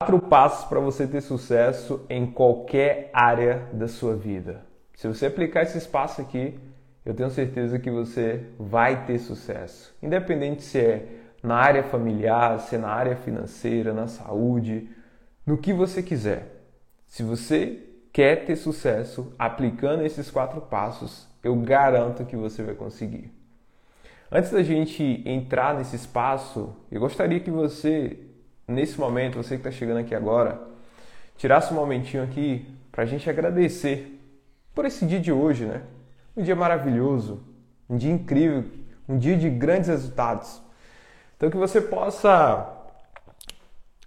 Quatro passos para você ter sucesso em qualquer área da sua vida. Se você aplicar esses passos aqui, eu tenho certeza que você vai ter sucesso. Independente se é na área familiar, se é na área financeira, na saúde, no que você quiser. Se você quer ter sucesso aplicando esses quatro passos, eu garanto que você vai conseguir. Antes da gente entrar nesse espaço, eu gostaria que você, nesse momento, você que está chegando aqui agora, tirasse um momentinho aqui para a gente agradecer por esse dia de hoje, né? Um dia maravilhoso, um dia incrível, um dia de grandes resultados. Então que você possa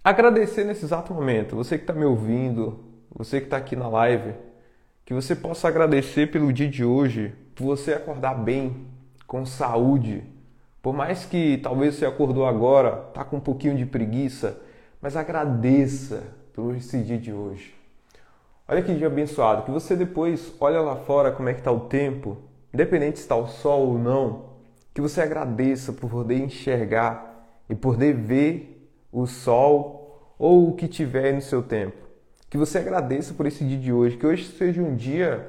agradecer nesse exato momento, você que está me ouvindo, você que está aqui na live, que você possa agradecer pelo dia de hoje, por você acordar bem, com saúde. Por mais que talvez você acordou agora, está com um pouquinho de preguiça, mas agradeça por esse dia de hoje. Olha que dia abençoado, que você depois olha lá fora como é que está o tempo, independente se está o sol ou não, que você agradeça por poder enxergar e poder ver o sol ou o que tiver no seu tempo. Que você agradeça por esse dia de hoje, que hoje seja um dia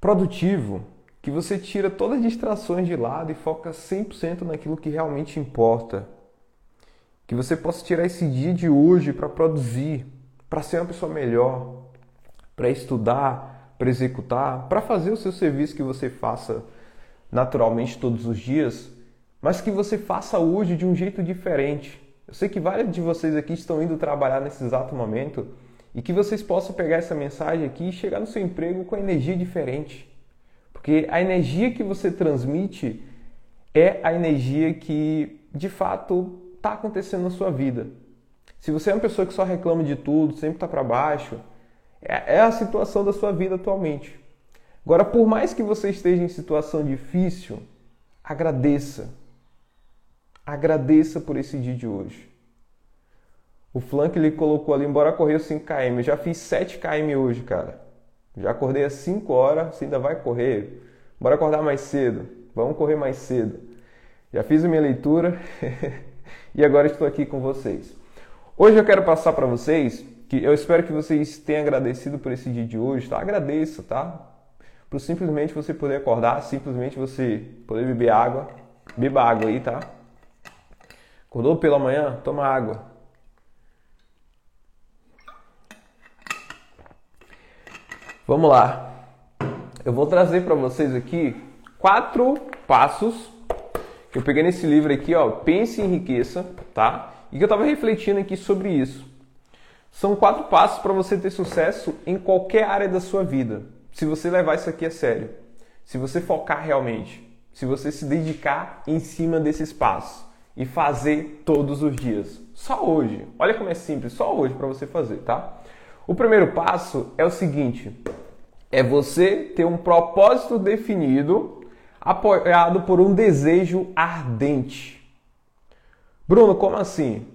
produtivo, que você tira todas as distrações de lado e foca 100% naquilo que realmente importa. Que você possa tirar esse dia de hoje para produzir, para ser uma pessoa melhor, para estudar, para executar, para fazer o seu serviço que você faça naturalmente todos os dias, mas que você faça hoje de um jeito diferente. Eu sei que vários de vocês aqui estão indo trabalhar nesse exato momento e que vocês possam pegar essa mensagem aqui e chegar no seu emprego com energia diferente. Porque a energia que você transmite é a energia que de fato está acontecendo na sua vida. Se você é uma pessoa que só reclama de tudo, sempre está para baixo, é, é a situação da sua vida atualmente. Agora, por mais que você esteja em situação difícil, agradeça. Agradeça por esse dia de hoje. O flank ele colocou ali, embora correr 5km. Eu já fiz 7km hoje, cara. Já acordei às 5 horas, você ainda vai correr. Bora acordar mais cedo. Vamos correr mais cedo. Já fiz a minha leitura e agora estou aqui com vocês. Hoje eu quero passar para vocês que eu espero que vocês tenham agradecido por esse dia de hoje, tá? Agradeça, tá? Por simplesmente você poder acordar, simplesmente você poder beber água. Beba água aí, tá? Acordou pela manhã? Toma água. Vamos lá. Eu vou trazer para vocês aqui quatro passos que eu peguei nesse livro aqui, ó, Pense em Riqueza, tá? E que eu estava refletindo aqui sobre isso. São quatro passos para você ter sucesso em qualquer área da sua vida. Se você levar isso aqui a sério, se você focar realmente, se você se dedicar em cima desses passos e fazer todos os dias. Só hoje. Olha como é simples, só hoje para você fazer, tá? O primeiro passo é o seguinte: é você ter um propósito definido, apoiado por um desejo ardente. Bruno, como assim?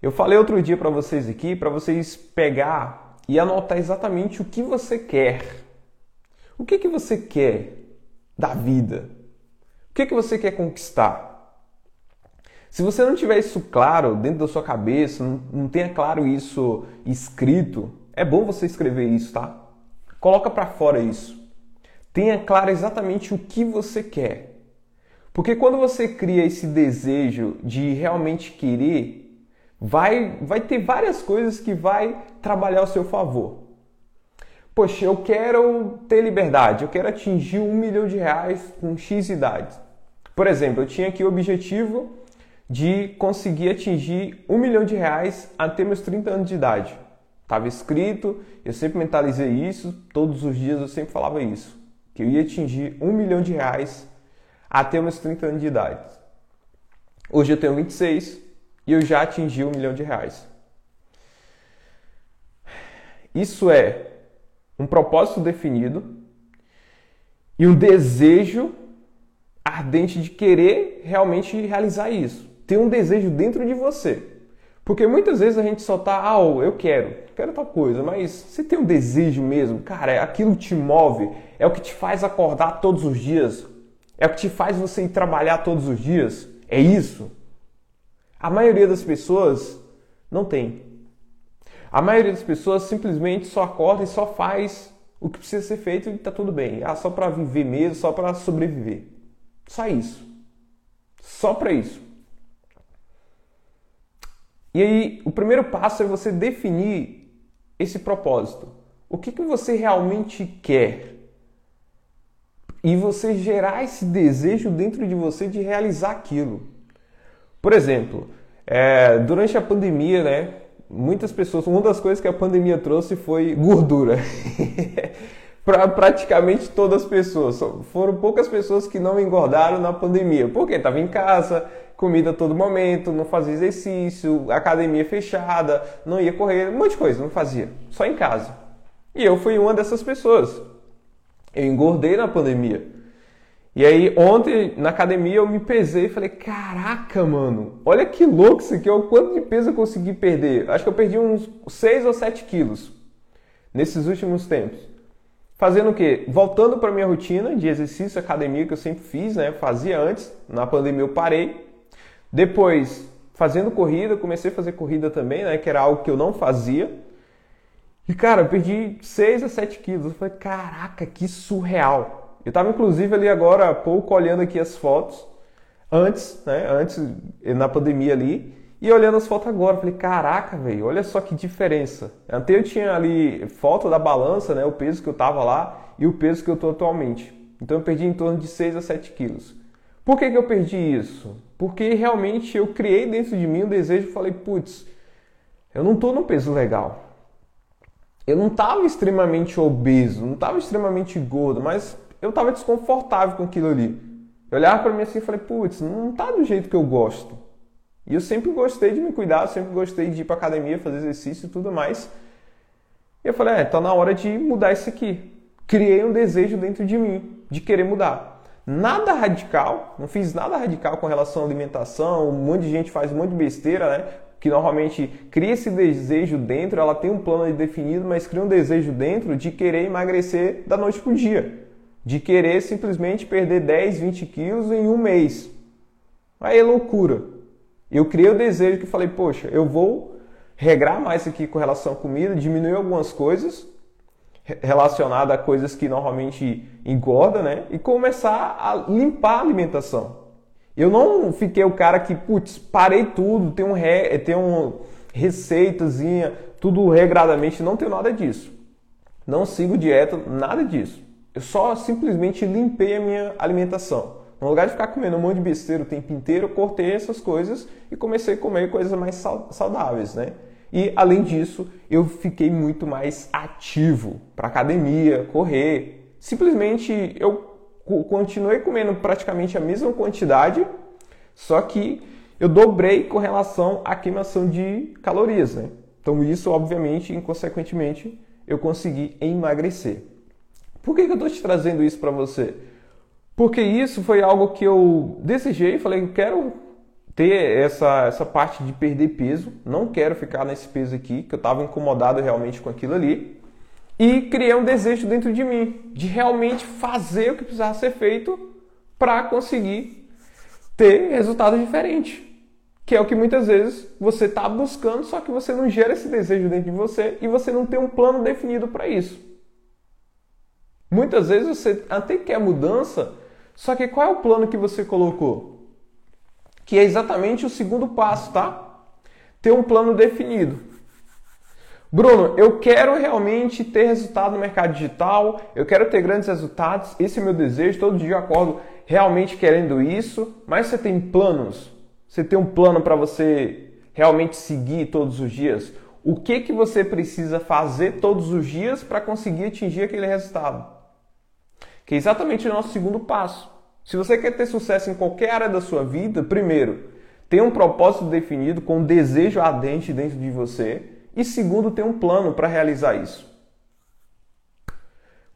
Eu falei outro dia para vocês aqui, para vocês pegar e anotar exatamente o que você quer. O que, que você quer da vida? O que, que você quer conquistar? Se você não tiver isso claro dentro da sua cabeça, não, não tenha claro isso escrito, é bom você escrever isso, tá? Coloca para fora isso. Tenha claro exatamente o que você quer. Porque quando você cria esse desejo de realmente querer, vai, vai ter várias coisas que vai trabalhar ao seu favor. Poxa, eu quero ter liberdade, eu quero atingir um milhão de reais com X idade. Por exemplo, eu tinha aqui o objetivo de conseguir atingir um milhão de reais até meus 30 anos de idade. Estava escrito, eu sempre mentalizei isso, todos os dias eu sempre falava isso, que eu ia atingir um milhão de reais até meus 30 anos de idade. Hoje eu tenho 26 e eu já atingi um milhão de reais. Isso é um propósito definido e um desejo ardente de querer realmente realizar isso. Ter um desejo dentro de você. Porque muitas vezes a gente só tá, ah, eu quero, quero tal coisa, mas você tem um desejo mesmo, cara, aquilo te move, é o que te faz acordar todos os dias, é o que te faz você ir trabalhar todos os dias, é isso. A maioria das pessoas não tem. A maioria das pessoas simplesmente só acorda e só faz o que precisa ser feito e tá tudo bem. Ah, só para viver mesmo, só para sobreviver. Só isso. Só para isso. E aí, o primeiro passo é você definir esse propósito. O que, que você realmente quer? E você gerar esse desejo dentro de você de realizar aquilo. Por exemplo, é, durante a pandemia, né? Muitas pessoas, uma das coisas que a pandemia trouxe foi gordura. para praticamente todas as pessoas. Foram poucas pessoas que não engordaram na pandemia. Porque estava em casa, comida a todo momento, não fazia exercício, academia fechada, não ia correr, um monte de coisa, não fazia. Só em casa. E eu fui uma dessas pessoas. Eu engordei na pandemia. E aí, ontem na academia eu me pesei e falei: Caraca, mano, olha que louco isso aqui, olha o quanto de peso eu consegui perder. Acho que eu perdi uns 6 ou 7 quilos nesses últimos tempos. Fazendo o quê? Voltando para minha rotina de exercício, academia que eu sempre fiz, né? Fazia antes, na pandemia eu parei. Depois, fazendo corrida, comecei a fazer corrida também, né? Que era algo que eu não fazia. E cara, eu perdi 6 a 7 quilos. Eu falei: Caraca, que surreal. Eu estava inclusive ali agora há pouco olhando aqui as fotos, antes, né? Antes, na pandemia ali, e olhando as fotos agora, falei, caraca, velho, olha só que diferença. Até eu tinha ali foto da balança, né? O peso que eu tava lá e o peso que eu tô atualmente. Então eu perdi em torno de 6 a 7 quilos. Por que, que eu perdi isso? Porque realmente eu criei dentro de mim um desejo e falei, putz, eu não tô no peso legal. Eu não estava extremamente obeso, não estava extremamente gordo, mas eu estava desconfortável com aquilo ali. Eu olhava para mim assim e falei, putz, não tá do jeito que eu gosto. E eu sempre gostei de me cuidar, sempre gostei de ir para academia, fazer exercício e tudo mais. E eu falei, é, tá na hora de mudar isso aqui. Criei um desejo dentro de mim de querer mudar. Nada radical, não fiz nada radical com relação à alimentação. Um monte de gente faz um monte de besteira, né? Que normalmente cria esse desejo dentro, ela tem um plano definido, mas cria um desejo dentro de querer emagrecer da noite pro dia de querer simplesmente perder 10, 20 quilos em um mês. Aí é loucura. Eu criei o desejo que falei, poxa, eu vou regrar mais aqui com relação à comida, diminuir algumas coisas relacionadas a coisas que normalmente engorda, né? E começar a limpar a alimentação. Eu não fiquei o cara que, putz, parei tudo, tem um, re, tem um receitazinha, tudo regradamente, não tenho nada disso. Não sigo dieta, nada disso. Eu só simplesmente limpei a minha alimentação. No lugar de ficar comendo um monte de besteira o tempo inteiro, eu cortei essas coisas e comecei a comer coisas mais saudáveis, né? E além disso, eu fiquei muito mais ativo para academia, correr. Simplesmente eu continuei comendo praticamente a mesma quantidade, só que eu dobrei com relação à queimação de calorias, né? Então isso, obviamente, inconsequentemente, eu consegui emagrecer. Por que, que eu estou te trazendo isso para você? Porque isso foi algo que eu desejei, falei, eu quero ter essa, essa parte de perder peso, não quero ficar nesse peso aqui, que eu estava incomodado realmente com aquilo ali, e criei um desejo dentro de mim, de realmente fazer o que precisava ser feito para conseguir ter resultados diferentes. Que é o que muitas vezes você está buscando, só que você não gera esse desejo dentro de você e você não tem um plano definido para isso. Muitas vezes você até quer mudança, só que qual é o plano que você colocou? Que é exatamente o segundo passo, tá? Ter um plano definido. Bruno, eu quero realmente ter resultado no mercado digital, eu quero ter grandes resultados, esse é meu desejo, todo dia eu acordo realmente querendo isso, mas você tem planos? Você tem um plano para você realmente seguir todos os dias? O que que você precisa fazer todos os dias para conseguir atingir aquele resultado? que é exatamente o nosso segundo passo. Se você quer ter sucesso em qualquer área da sua vida, primeiro, tenha um propósito definido com um desejo ardente dentro de você e segundo, tenha um plano para realizar isso.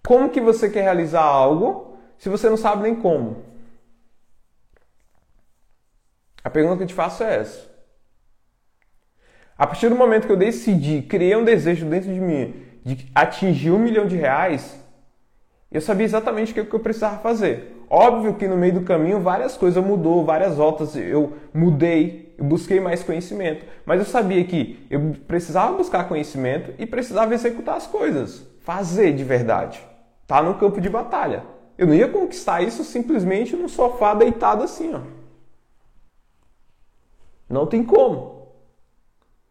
Como que você quer realizar algo se você não sabe nem como? A pergunta que eu te faço é essa. A partir do momento que eu decidi, criei um desejo dentro de mim de atingir um milhão de reais, eu sabia exatamente o que eu precisava fazer. Óbvio que no meio do caminho várias coisas mudou, várias voltas eu mudei, e busquei mais conhecimento. Mas eu sabia que eu precisava buscar conhecimento e precisava executar as coisas, fazer de verdade. Tá no campo de batalha. Eu não ia conquistar isso simplesmente no sofá deitado assim, ó. Não tem como.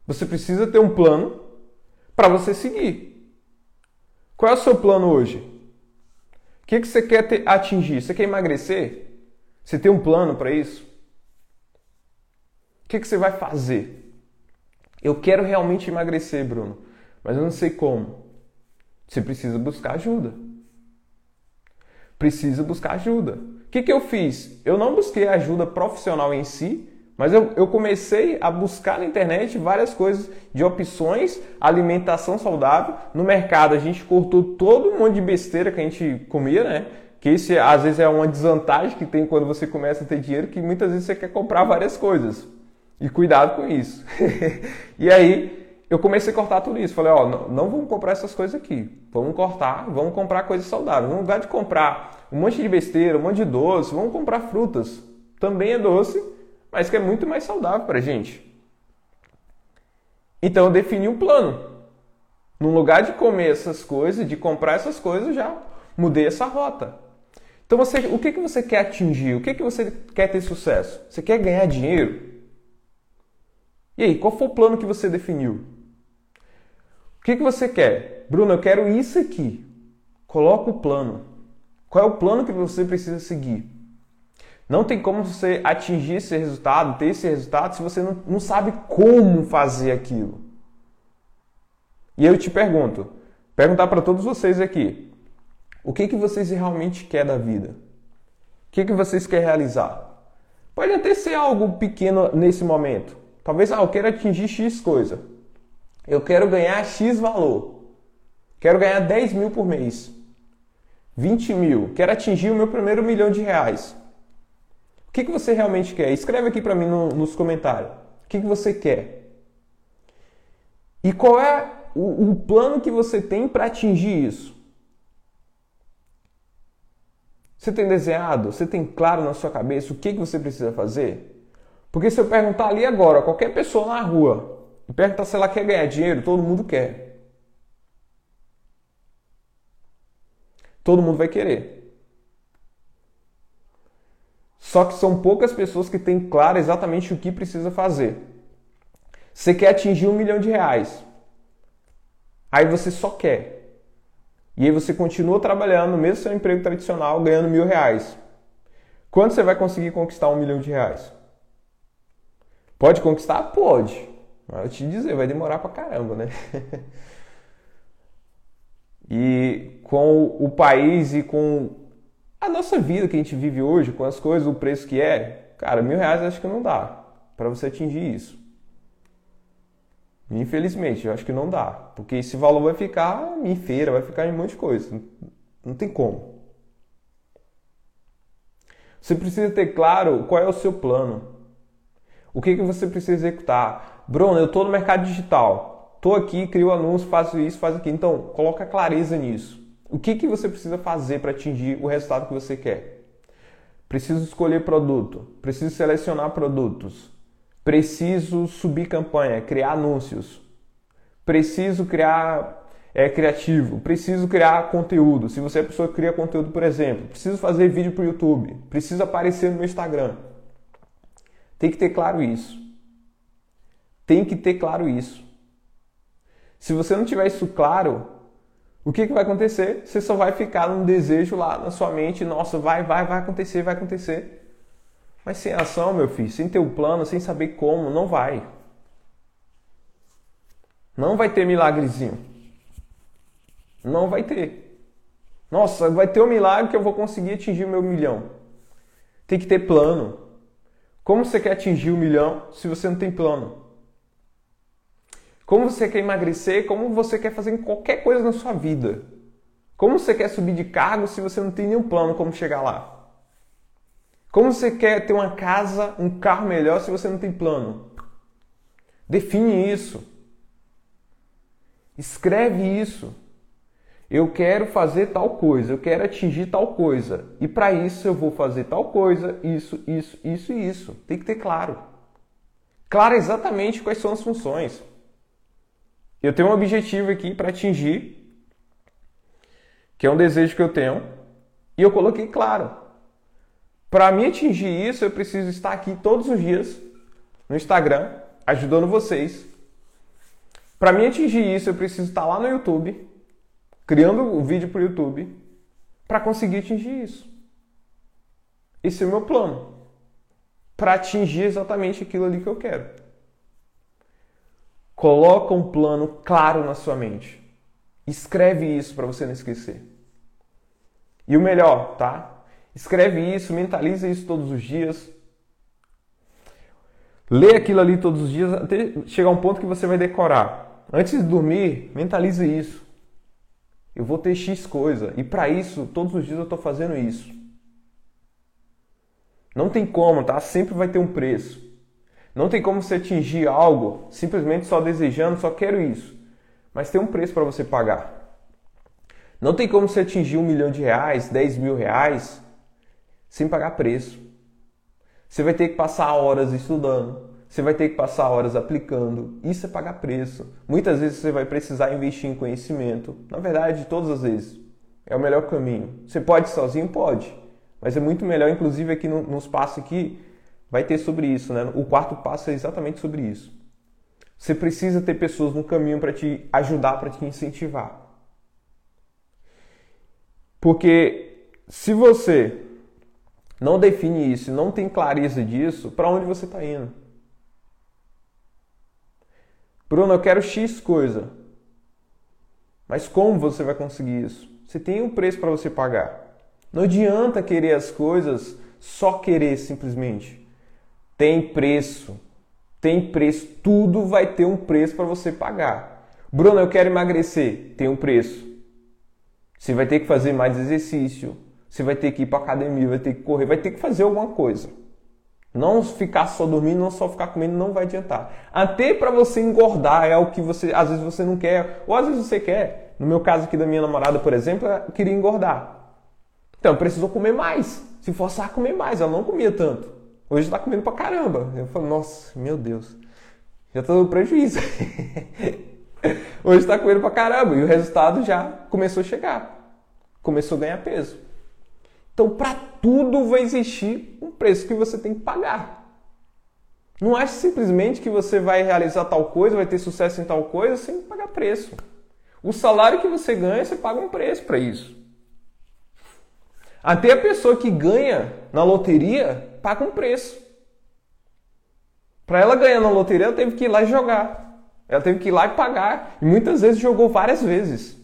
Você precisa ter um plano para você seguir. Qual é o seu plano hoje? Que, que você quer ter, atingir? Você quer emagrecer? Você tem um plano para isso? O que, que você vai fazer? Eu quero realmente emagrecer, Bruno, mas eu não sei como. Você precisa buscar ajuda. Precisa buscar ajuda. O que, que eu fiz? Eu não busquei ajuda profissional em si, mas eu, eu, comecei a buscar na internet várias coisas de opções, alimentação saudável. No mercado a gente cortou todo um monte de besteira que a gente comia, né? que isso às vezes é uma desvantagem que tem quando você começa a ter dinheiro, que muitas vezes você quer comprar várias coisas. E cuidado com isso. e aí eu comecei a cortar tudo isso. Falei, ó, não, não vamos comprar essas coisas aqui. Vamos cortar, vamos comprar coisas saudáveis. No lugar de comprar um monte de besteira, um monte de doce, vamos comprar frutas. Também é doce, mas que é muito mais saudável pra gente. Então eu defini um plano. No lugar de comer essas coisas, de comprar essas coisas, já mudei essa rota. Então, você, o que, que você quer atingir? O que, que você quer ter sucesso? Você quer ganhar dinheiro? E aí, qual foi o plano que você definiu? O que, que você quer? Bruno, eu quero isso aqui. Coloca o plano. Qual é o plano que você precisa seguir? Não tem como você atingir esse resultado, ter esse resultado, se você não, não sabe como fazer aquilo. E eu te pergunto, perguntar para todos vocês aqui, o que, que vocês realmente querem da vida? O que, que vocês querem realizar? Pode até ser algo pequeno nesse momento. Talvez, ah, eu quero atingir X coisa. Eu quero ganhar X valor. Quero ganhar 10 mil por mês. 20 mil. Quero atingir o meu primeiro milhão de reais. O que, que você realmente quer? Escreve aqui para mim no, nos comentários. O que, que você quer? E qual é o, o plano que você tem para atingir isso? Você tem desenhado? Você tem claro na sua cabeça o que, que você precisa fazer? Porque se eu perguntar ali agora, qualquer pessoa na rua, e perguntar se ela quer ganhar dinheiro, todo mundo quer. Todo mundo vai querer. Só que são poucas pessoas que têm claro exatamente o que precisa fazer. Você quer atingir um milhão de reais. Aí você só quer. E aí você continua trabalhando, mesmo seu emprego tradicional, ganhando mil reais. Quando você vai conseguir conquistar um milhão de reais? Pode conquistar? Pode. Mas eu te dizer, vai demorar pra caramba, né? e com o país e com a nossa vida que a gente vive hoje, com as coisas, o preço que é, cara, mil reais acho que não dá para você atingir isso. Infelizmente, eu acho que não dá. Porque esse valor vai ficar em feira, vai ficar em um monte de coisa. Não tem como. Você precisa ter claro qual é o seu plano. O que, que você precisa executar. Bruno, eu estou no mercado digital. Estou aqui, crio anúncio, faço isso, faço aquilo. Então, coloca clareza nisso. O que, que você precisa fazer para atingir o resultado que você quer? Preciso escolher produto. Preciso selecionar produtos Preciso subir campanha, criar anúncios. Preciso criar é, criativo. Preciso criar conteúdo. Se você é pessoa que cria conteúdo, por exemplo, preciso fazer vídeo para o YouTube. Preciso aparecer no meu Instagram. Tem que ter claro isso. Tem que ter claro isso. Se você não tiver isso claro, o que, que vai acontecer? Você só vai ficar num desejo lá na sua mente, nossa, vai, vai, vai acontecer, vai acontecer. Mas sem ação, meu filho, sem ter um plano, sem saber como, não vai. Não vai ter milagrezinho. Não vai ter. Nossa, vai ter um milagre que eu vou conseguir atingir o meu milhão. Tem que ter plano. Como você quer atingir o milhão se você não tem plano? Como você quer emagrecer? Como você quer fazer qualquer coisa na sua vida? Como você quer subir de cargo se você não tem nenhum plano como chegar lá? Como você quer ter uma casa, um carro melhor se você não tem plano? Define isso. Escreve isso. Eu quero fazer tal coisa, eu quero atingir tal coisa. E para isso eu vou fazer tal coisa, isso, isso, isso e isso. Tem que ter claro. clara exatamente quais são as funções. Eu tenho um objetivo aqui para atingir, que é um desejo que eu tenho, e eu coloquei claro. Para me atingir isso, eu preciso estar aqui todos os dias no Instagram, ajudando vocês. Para me atingir isso, eu preciso estar lá no YouTube, criando o um vídeo para o YouTube, para conseguir atingir isso. Esse é o meu plano. Para atingir exatamente aquilo ali que eu quero. Coloca um plano claro na sua mente. Escreve isso para você não esquecer. E o melhor, tá? Escreve isso, mentaliza isso todos os dias. Lê aquilo ali todos os dias até chegar um ponto que você vai decorar. Antes de dormir, mentalize isso. Eu vou ter X coisa e para isso, todos os dias eu estou fazendo isso. Não tem como, tá? Sempre vai ter um preço. Não tem como você atingir algo simplesmente só desejando, só quero isso. Mas tem um preço para você pagar. Não tem como você atingir um milhão de reais, 10 mil reais, sem pagar preço. Você vai ter que passar horas estudando. Você vai ter que passar horas aplicando. Isso é pagar preço. Muitas vezes você vai precisar investir em conhecimento. Na verdade, todas as vezes. É o melhor caminho. Você pode sozinho? Pode. Mas é muito melhor, inclusive aqui no, nos passos aqui, vai ter sobre isso, né? O quarto passo é exatamente sobre isso. Você precisa ter pessoas no caminho para te ajudar, para te incentivar. Porque se você não define isso, não tem clareza disso, para onde você está indo? Bruno, eu quero X coisa. Mas como você vai conseguir isso? Você tem um preço para você pagar. Não adianta querer as coisas só querer simplesmente. Tem preço. Tem preço. Tudo vai ter um preço para você pagar. Bruno, eu quero emagrecer. Tem um preço. Você vai ter que fazer mais exercício. Você vai ter que ir para academia, vai ter que correr, vai ter que fazer alguma coisa. Não ficar só dormindo, não só ficar comendo, não vai adiantar. Até para você engordar é o que você, às vezes você não quer, ou às vezes você quer. No meu caso aqui da minha namorada, por exemplo, eu queria engordar. Então precisou comer mais, se forçar a comer mais. Ela não comia tanto. Hoje está comendo pra caramba. Eu falo, nossa, meu Deus, já estou dando prejuízo. Hoje está comendo pra caramba e o resultado já começou a chegar. Começou a ganhar peso. Então, para tudo vai existir um preço que você tem que pagar. Não ache simplesmente que você vai realizar tal coisa, vai ter sucesso em tal coisa sem pagar preço. O salário que você ganha, você paga um preço para isso. Até a pessoa que ganha na loteria paga um preço. Para ela ganhar na loteria, ela teve que ir lá e jogar. Ela teve que ir lá e pagar. E muitas vezes jogou várias vezes.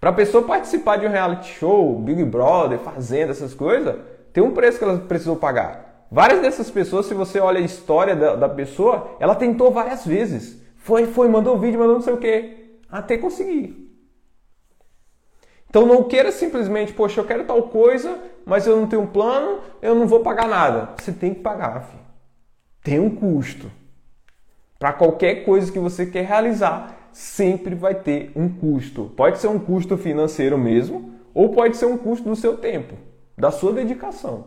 Para a pessoa participar de um reality show, Big Brother, Fazenda, essas coisas, tem um preço que ela precisou pagar. Várias dessas pessoas, se você olha a história da, da pessoa, ela tentou várias vezes. Foi, foi, mandou vídeo, mandou não sei o quê. Até conseguir. Então não queira simplesmente, poxa, eu quero tal coisa, mas eu não tenho um plano, eu não vou pagar nada. Você tem que pagar, filho. Tem um custo. Para qualquer coisa que você quer realizar, sempre vai ter um custo. Pode ser um custo financeiro mesmo, ou pode ser um custo do seu tempo, da sua dedicação.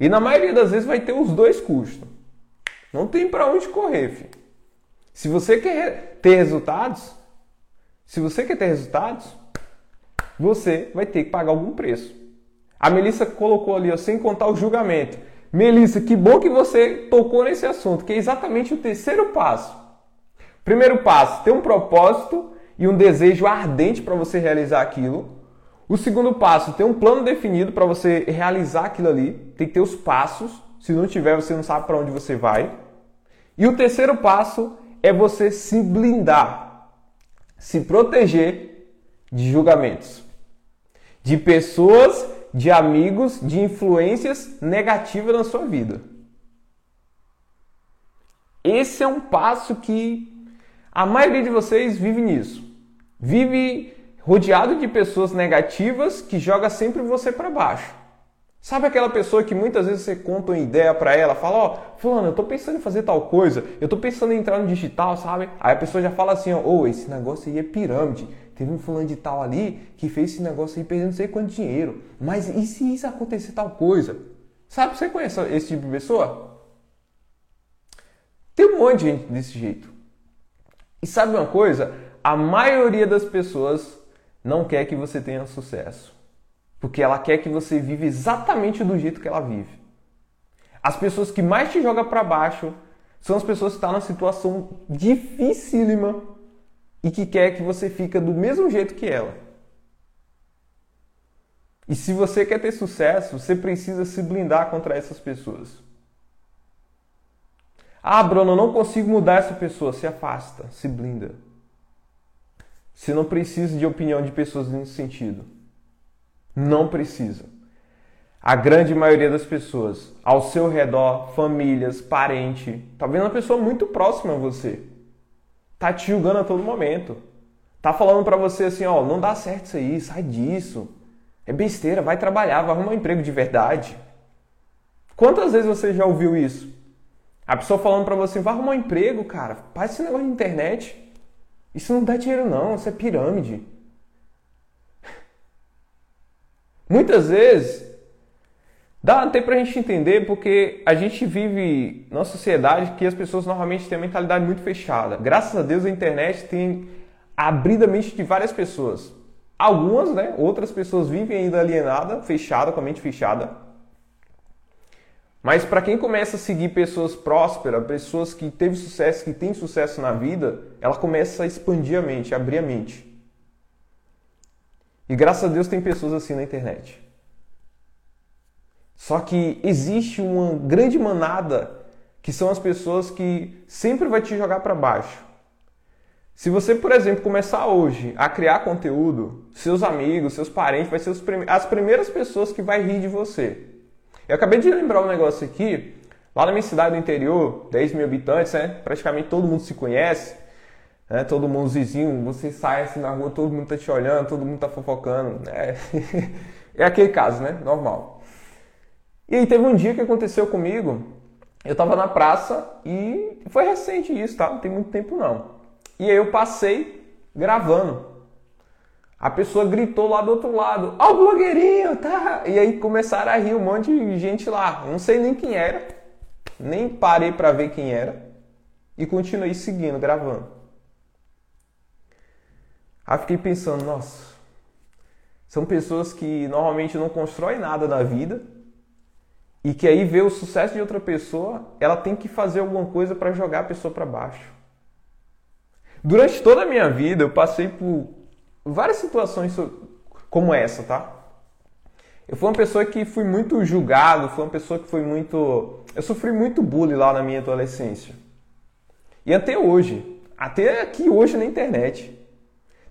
E na maioria das vezes vai ter os dois custos. Não tem para onde correr, filho. Se você quer ter resultados, se você quer ter resultados, você vai ter que pagar algum preço. A Melissa colocou ali, ó, sem contar o julgamento. Melissa, que bom que você tocou nesse assunto, que é exatamente o terceiro passo. Primeiro passo, ter um propósito e um desejo ardente para você realizar aquilo. O segundo passo, ter um plano definido para você realizar aquilo ali. Tem que ter os passos. Se não tiver, você não sabe para onde você vai. E o terceiro passo é você se blindar, se proteger de julgamentos de pessoas, de amigos, de influências negativas na sua vida. Esse é um passo que a maioria de vocês vive nisso. Vive rodeado de pessoas negativas que joga sempre você para baixo. Sabe aquela pessoa que muitas vezes você conta uma ideia para ela, fala, ó, oh, fulano, eu tô pensando em fazer tal coisa, eu tô pensando em entrar no digital, sabe? Aí a pessoa já fala assim, ó, oh, esse negócio aí é pirâmide. Teve um fulano de tal ali que fez esse negócio aí perdendo não sei quanto dinheiro. Mas e se isso acontecer tal coisa? Sabe, você conhece esse tipo de pessoa? Tem um monte de gente desse jeito. E sabe uma coisa? A maioria das pessoas não quer que você tenha sucesso. Porque ela quer que você viva exatamente do jeito que ela vive. As pessoas que mais te jogam para baixo são as pessoas que estão numa situação dificílima e que quer que você fique do mesmo jeito que ela. E se você quer ter sucesso, você precisa se blindar contra essas pessoas. Ah, Bruno, eu não consigo mudar essa pessoa. Se afasta, se blinda. Você não precisa de opinião de pessoas nesse sentido. Não precisa. A grande maioria das pessoas ao seu redor, famílias, parente, vendo uma pessoa muito próxima a você. Tá te julgando a todo momento. Tá falando para você assim, ó, não dá certo isso aí, sai disso. É besteira, vai trabalhar, vai arrumar um emprego de verdade. Quantas vezes você já ouviu isso? A pessoa falando para você, vai arrumar um emprego, cara, faz esse negócio de internet. Isso não dá dinheiro não, isso é pirâmide. Muitas vezes dá até pra gente entender porque a gente vive numa sociedade que as pessoas normalmente têm a mentalidade muito fechada. Graças a Deus a internet tem abrido a mente de várias pessoas. Algumas, né? Outras pessoas vivem ainda alienada, fechada, com a mente fechada. Mas para quem começa a seguir pessoas prósperas, pessoas que teve sucesso, que têm sucesso na vida, ela começa a expandir a mente, a abrir a mente. E graças a Deus tem pessoas assim na internet. Só que existe uma grande manada que são as pessoas que sempre vai te jogar para baixo. Se você, por exemplo, começar hoje a criar conteúdo, seus amigos, seus parentes, vai ser as primeiras pessoas que vai rir de você. Eu acabei de lembrar um negócio aqui, lá na minha cidade do interior, 10 mil habitantes, né? Praticamente todo mundo se conhece, né? Todo mundo vizinho, você sai assim na rua, todo mundo tá te olhando, todo mundo tá fofocando. É, é aquele caso, né? Normal. E aí teve um dia que aconteceu comigo, eu tava na praça e foi recente isso, tá? Não tem muito tempo não. E aí eu passei gravando. A pessoa gritou lá do outro lado, ó oh, o blogueirinho, tá? E aí começaram a rir um monte de gente lá. Não sei nem quem era, nem parei para ver quem era e continuei seguindo, gravando. Aí fiquei pensando, nossa, são pessoas que normalmente não constroem nada na vida e que aí vê o sucesso de outra pessoa, ela tem que fazer alguma coisa para jogar a pessoa para baixo. Durante toda a minha vida eu passei por várias situações como essa, tá? Eu fui uma pessoa que fui muito julgado, fui uma pessoa que foi muito. Eu sofri muito bullying lá na minha adolescência. E até hoje, até aqui hoje na internet.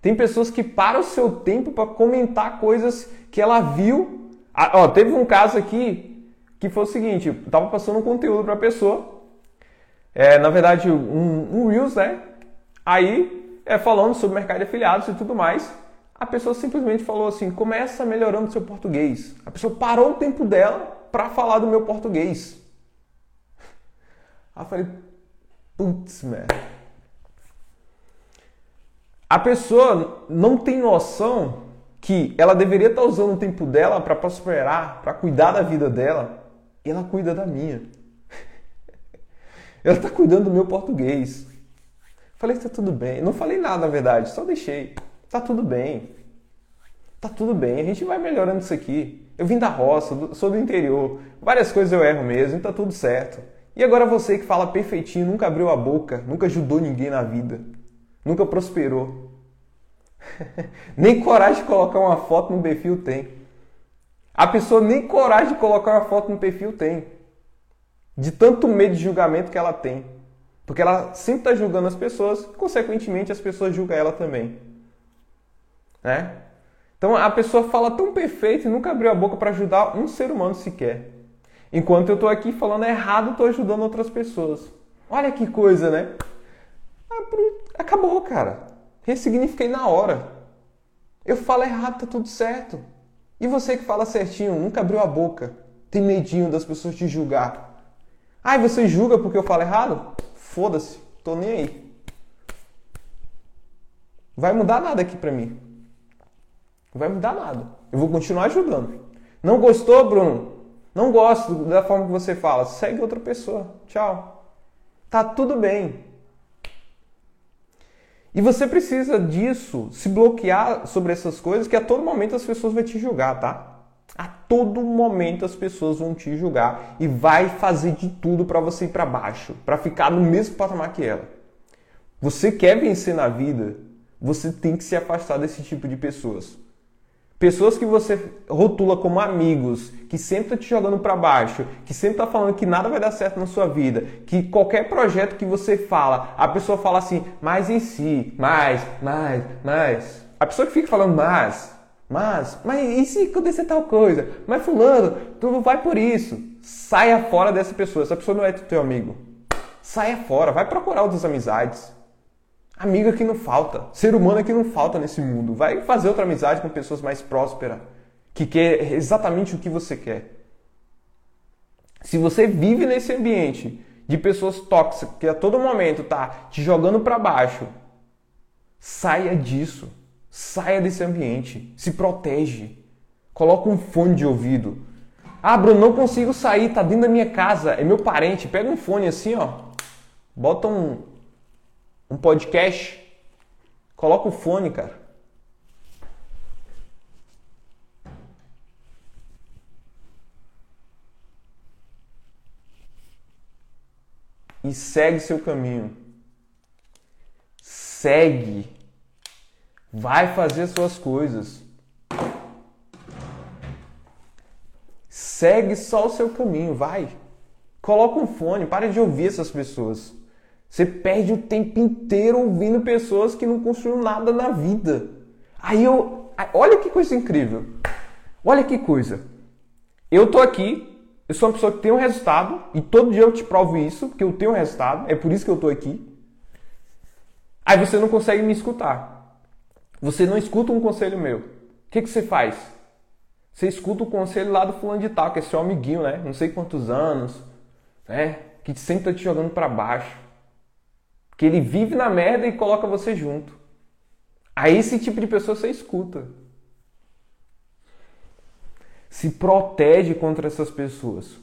Tem pessoas que param o seu tempo para comentar coisas que ela viu. Ah, ó, teve um caso aqui que foi o seguinte: eu tava passando um conteúdo para a pessoa. É, na verdade, um, um Reels, né? Aí é, falando sobre mercado de afiliados e tudo mais, a pessoa simplesmente falou assim: começa melhorando seu português. A pessoa parou o tempo dela para falar do meu português. Aí eu falei: putz, merda. A pessoa não tem noção que ela deveria estar usando o tempo dela para prosperar, para cuidar da vida dela, e ela cuida da minha. ela está cuidando do meu português. Falei tá tudo bem. Não falei nada, na verdade, só deixei. Tá tudo bem. Tá tudo bem, a gente vai melhorando isso aqui. Eu vim da roça, sou do interior. Várias coisas eu erro mesmo, tá tudo certo. E agora você que fala perfeitinho, nunca abriu a boca, nunca ajudou ninguém na vida, nunca prosperou. nem coragem de colocar uma foto no perfil tem. A pessoa nem coragem de colocar uma foto no perfil tem. De tanto medo de julgamento que ela tem. Porque ela sempre está julgando as pessoas, consequentemente as pessoas julgam ela também. Né? Então a pessoa fala tão perfeito e nunca abriu a boca para ajudar um ser humano sequer. Enquanto eu estou aqui falando errado, estou ajudando outras pessoas. Olha que coisa, né? Acabou, cara. Ressignifiquei na hora. Eu falo errado, tá tudo certo. E você que fala certinho, nunca abriu a boca, tem medinho das pessoas te julgar. Ah, você julga porque eu falo errado? Foda-se, tô nem aí. Vai mudar nada aqui pra mim. Vai mudar nada. Eu vou continuar ajudando. Não gostou, Bruno? Não gosto da forma que você fala. Segue outra pessoa. Tchau. Tá tudo bem. E você precisa disso, se bloquear sobre essas coisas, que a todo momento as pessoas vão te julgar, tá? A todo momento as pessoas vão te julgar e vai fazer de tudo para você ir para baixo, para ficar no mesmo patamar que ela. Você quer vencer na vida, você tem que se afastar desse tipo de pessoas. Pessoas que você rotula como amigos, que sempre tá te jogando para baixo, que sempre tá falando que nada vai dar certo na sua vida, que qualquer projeto que você fala, a pessoa fala assim, mais em si, mais, mais, mais. A pessoa que fica falando mais, mas, mas e se acontecer tal coisa? Mas fulano, tu não vai por isso. Saia fora dessa pessoa. Essa pessoa não é teu amigo. Saia fora, vai procurar outras amizades. Amiga que não falta, ser humano que não falta nesse mundo. Vai fazer outra amizade com pessoas mais prósperas, que quer exatamente o que você quer. Se você vive nesse ambiente de pessoas tóxicas que a todo momento tá te jogando para baixo, saia disso. Saia desse ambiente, se protege. Coloca um fone de ouvido. Ah, Bruno, não consigo sair, tá dentro da minha casa, é meu parente. Pega um fone assim, ó. Bota um um podcast, coloca o fone, cara. E segue seu caminho. Segue. Vai fazer suas coisas. Segue só o seu caminho, vai. Coloca um fone, para de ouvir essas pessoas. Você perde o tempo inteiro ouvindo pessoas que não construíram nada na vida. Aí eu. Olha que coisa incrível. Olha que coisa. Eu tô aqui, eu sou uma pessoa que tem um resultado, e todo dia eu te provo isso, que eu tenho um resultado, é por isso que eu tô aqui. Aí você não consegue me escutar. Você não escuta um conselho meu. O que, que você faz? Você escuta o conselho lá do fulano de tal, que é seu amiguinho, né? Não sei quantos anos, né? Que sempre tá te jogando para baixo que ele vive na merda e coloca você junto. Aí esse tipo de pessoa você escuta. Se protege contra essas pessoas.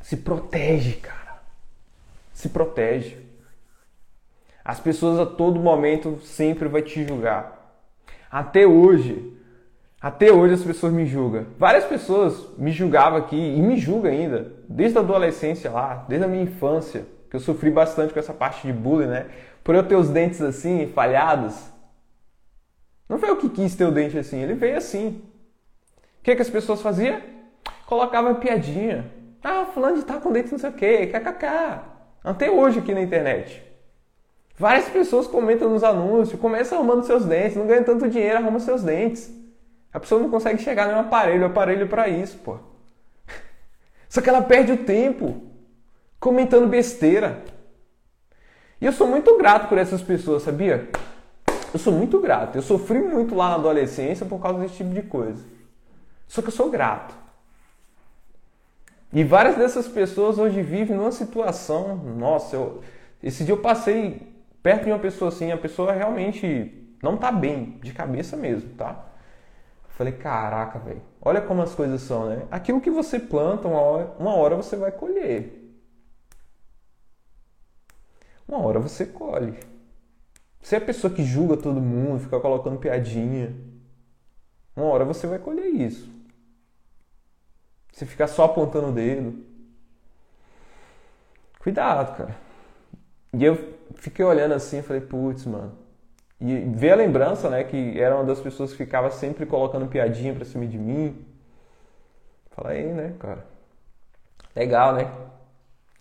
Se protege, cara. Se protege. As pessoas a todo momento sempre vai te julgar. Até hoje, até hoje as pessoas me julgam. Várias pessoas me julgavam aqui e me julgam ainda, desde a adolescência lá, desde a minha infância que eu sofri bastante com essa parte de bullying, né? Por eu ter os dentes assim, falhados. Não foi eu que quis ter o dente assim, ele veio assim. O que, que as pessoas faziam? Colocavam piadinha. Ah, fulano de tá com dente não sei o quê, kkk. Até hoje aqui na internet. Várias pessoas comentam nos anúncios, começa arrumando seus dentes, não ganha tanto dinheiro, arruma seus dentes. A pessoa não consegue chegar no aparelho, o aparelho é para isso, pô. Só que ela perde o tempo comentando besteira. E eu sou muito grato por essas pessoas, sabia? Eu sou muito grato. Eu sofri muito lá na adolescência por causa desse tipo de coisa. Só que eu sou grato. E várias dessas pessoas hoje vivem numa situação, nossa, eu, esse dia eu passei perto de uma pessoa assim, a pessoa realmente não tá bem, de cabeça mesmo, tá? Falei, caraca, velho, olha como as coisas são, né? Aquilo que você planta, uma hora, uma hora você vai colher uma hora você colhe. Você é a pessoa que julga todo mundo, fica colocando piadinha. Uma hora você vai colher isso. Você ficar só apontando o dedo. Cuidado, cara. E eu fiquei olhando assim falei, putz, mano. E ver a lembrança, né, que era uma das pessoas que ficava sempre colocando piadinha pra cima de mim. Falei, né, cara. Legal, né?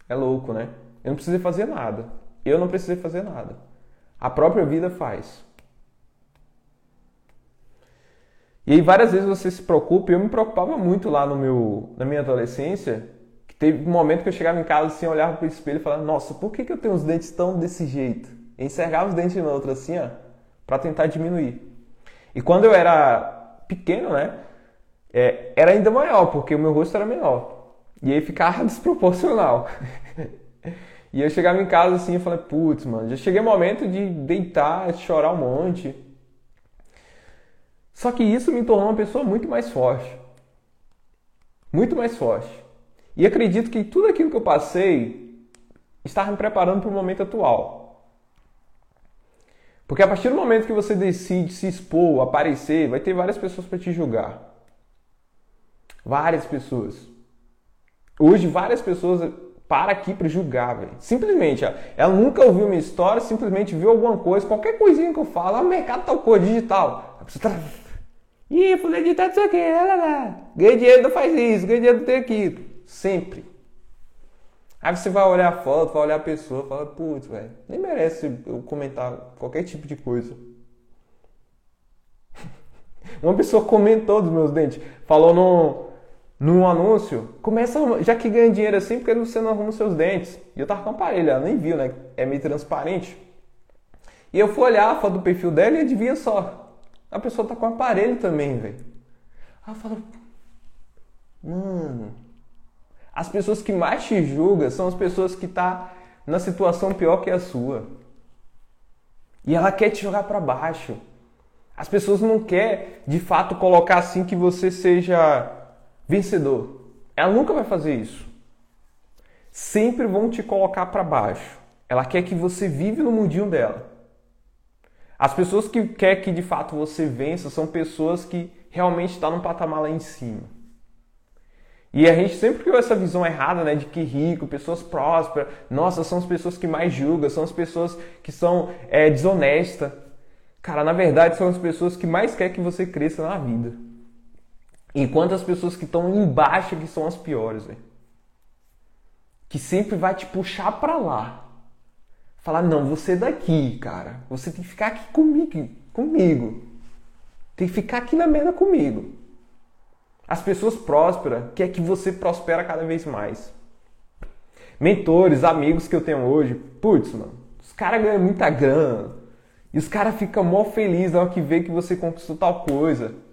É louco, né? Eu não precisei fazer nada. Eu não precisei fazer nada. A própria vida faz. E aí várias vezes você se preocupa, e eu me preocupava muito lá no meu, na minha adolescência, que teve um momento que eu chegava em casa assim, olhava para o espelho e falava, nossa, por que, que eu tenho os dentes tão desse jeito? E enxergava os dentes no outro assim, ó, para tentar diminuir. E quando eu era pequeno, né, é, era ainda maior, porque o meu rosto era menor. E aí ficava desproporcional. E eu chegava em casa assim e falei, putz, mano, já cheguei o momento de deitar, chorar um monte. Só que isso me tornou uma pessoa muito mais forte. Muito mais forte. E acredito que tudo aquilo que eu passei estar me preparando para o momento atual. Porque a partir do momento que você decide se expor, aparecer, vai ter várias pessoas para te julgar. Várias pessoas. Hoje, várias pessoas param aqui para julgar, velho. Simplesmente, ela nunca ouviu minha história, simplesmente viu alguma coisa, qualquer coisinha que eu falo, ah, mercado tal coisa, digital. A pessoa tá... Ih, fulano de tal, não que, lá. Ganha dinheiro não faz isso, ganha dinheiro não tem aquilo. Sempre. Aí você vai olhar a foto, vai olhar a pessoa, fala, putz, velho, nem merece eu comentar qualquer tipo de coisa. Uma pessoa comentou dos meus dentes, falou no, num anúncio, começa, já que ganha dinheiro assim, porque você não arruma os seus dentes? E eu tava com aparelho, ela nem viu, né? É meio transparente. E eu fui olhar a foto do perfil dela e adivinha só. A pessoa tá com aparelho também, velho. Aí eu falo, mano, as pessoas que mais te julgam são as pessoas que tá na situação pior que a sua. E ela quer te jogar para baixo. As pessoas não querem, de fato, colocar assim que você seja vencedor. Ela nunca vai fazer isso. Sempre vão te colocar para baixo. Ela quer que você vive no mundinho dela. As pessoas que querem que de fato você vença são pessoas que realmente estão tá num patamar lá em cima. E a gente sempre criou essa visão errada, né, de que rico, pessoas prósperas, nossa, são as pessoas que mais julgam, são as pessoas que são é, desonestas. Cara, na verdade, são as pessoas que mais querem que você cresça na vida. Enquanto as pessoas que estão embaixo que são as piores. Que sempre vai te puxar para lá. Falar, não, você é daqui, cara. Você tem que ficar aqui comigo, comigo. Tem que ficar aqui na merda comigo. As pessoas prósperas quer que você prospera cada vez mais. Mentores, amigos que eu tenho hoje, putz, mano, os caras ganham muita grana. E os caras ficam mó felizes na hora que vê que você conquistou tal coisa.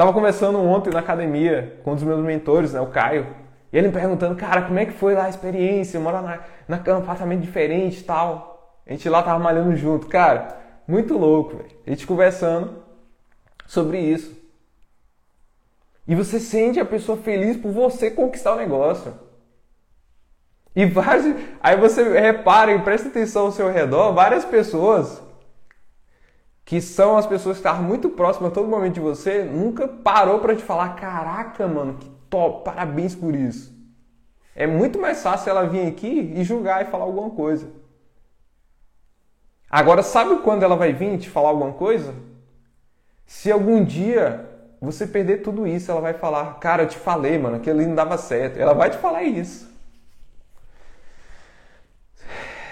Tava conversando ontem na academia com um dos meus mentores, né, o Caio. E ele me perguntando, cara, como é que foi lá a experiência? Morar na, na, um apartamento diferente e tal. A gente lá tava malhando junto. Cara, muito louco, velho. A gente conversando sobre isso. E você sente a pessoa feliz por você conquistar o negócio. E várias, aí você repara e presta atenção ao seu redor, várias pessoas que são as pessoas que estavam muito próximas a todo momento de você, nunca parou para te falar: "Caraca, mano, que top, parabéns por isso". É muito mais fácil ela vir aqui e julgar e falar alguma coisa. Agora, sabe quando ela vai vir te falar alguma coisa? Se algum dia você perder tudo isso, ela vai falar: Cara, eu te falei, mano, aquilo ali não dava certo. Ela vai te falar isso.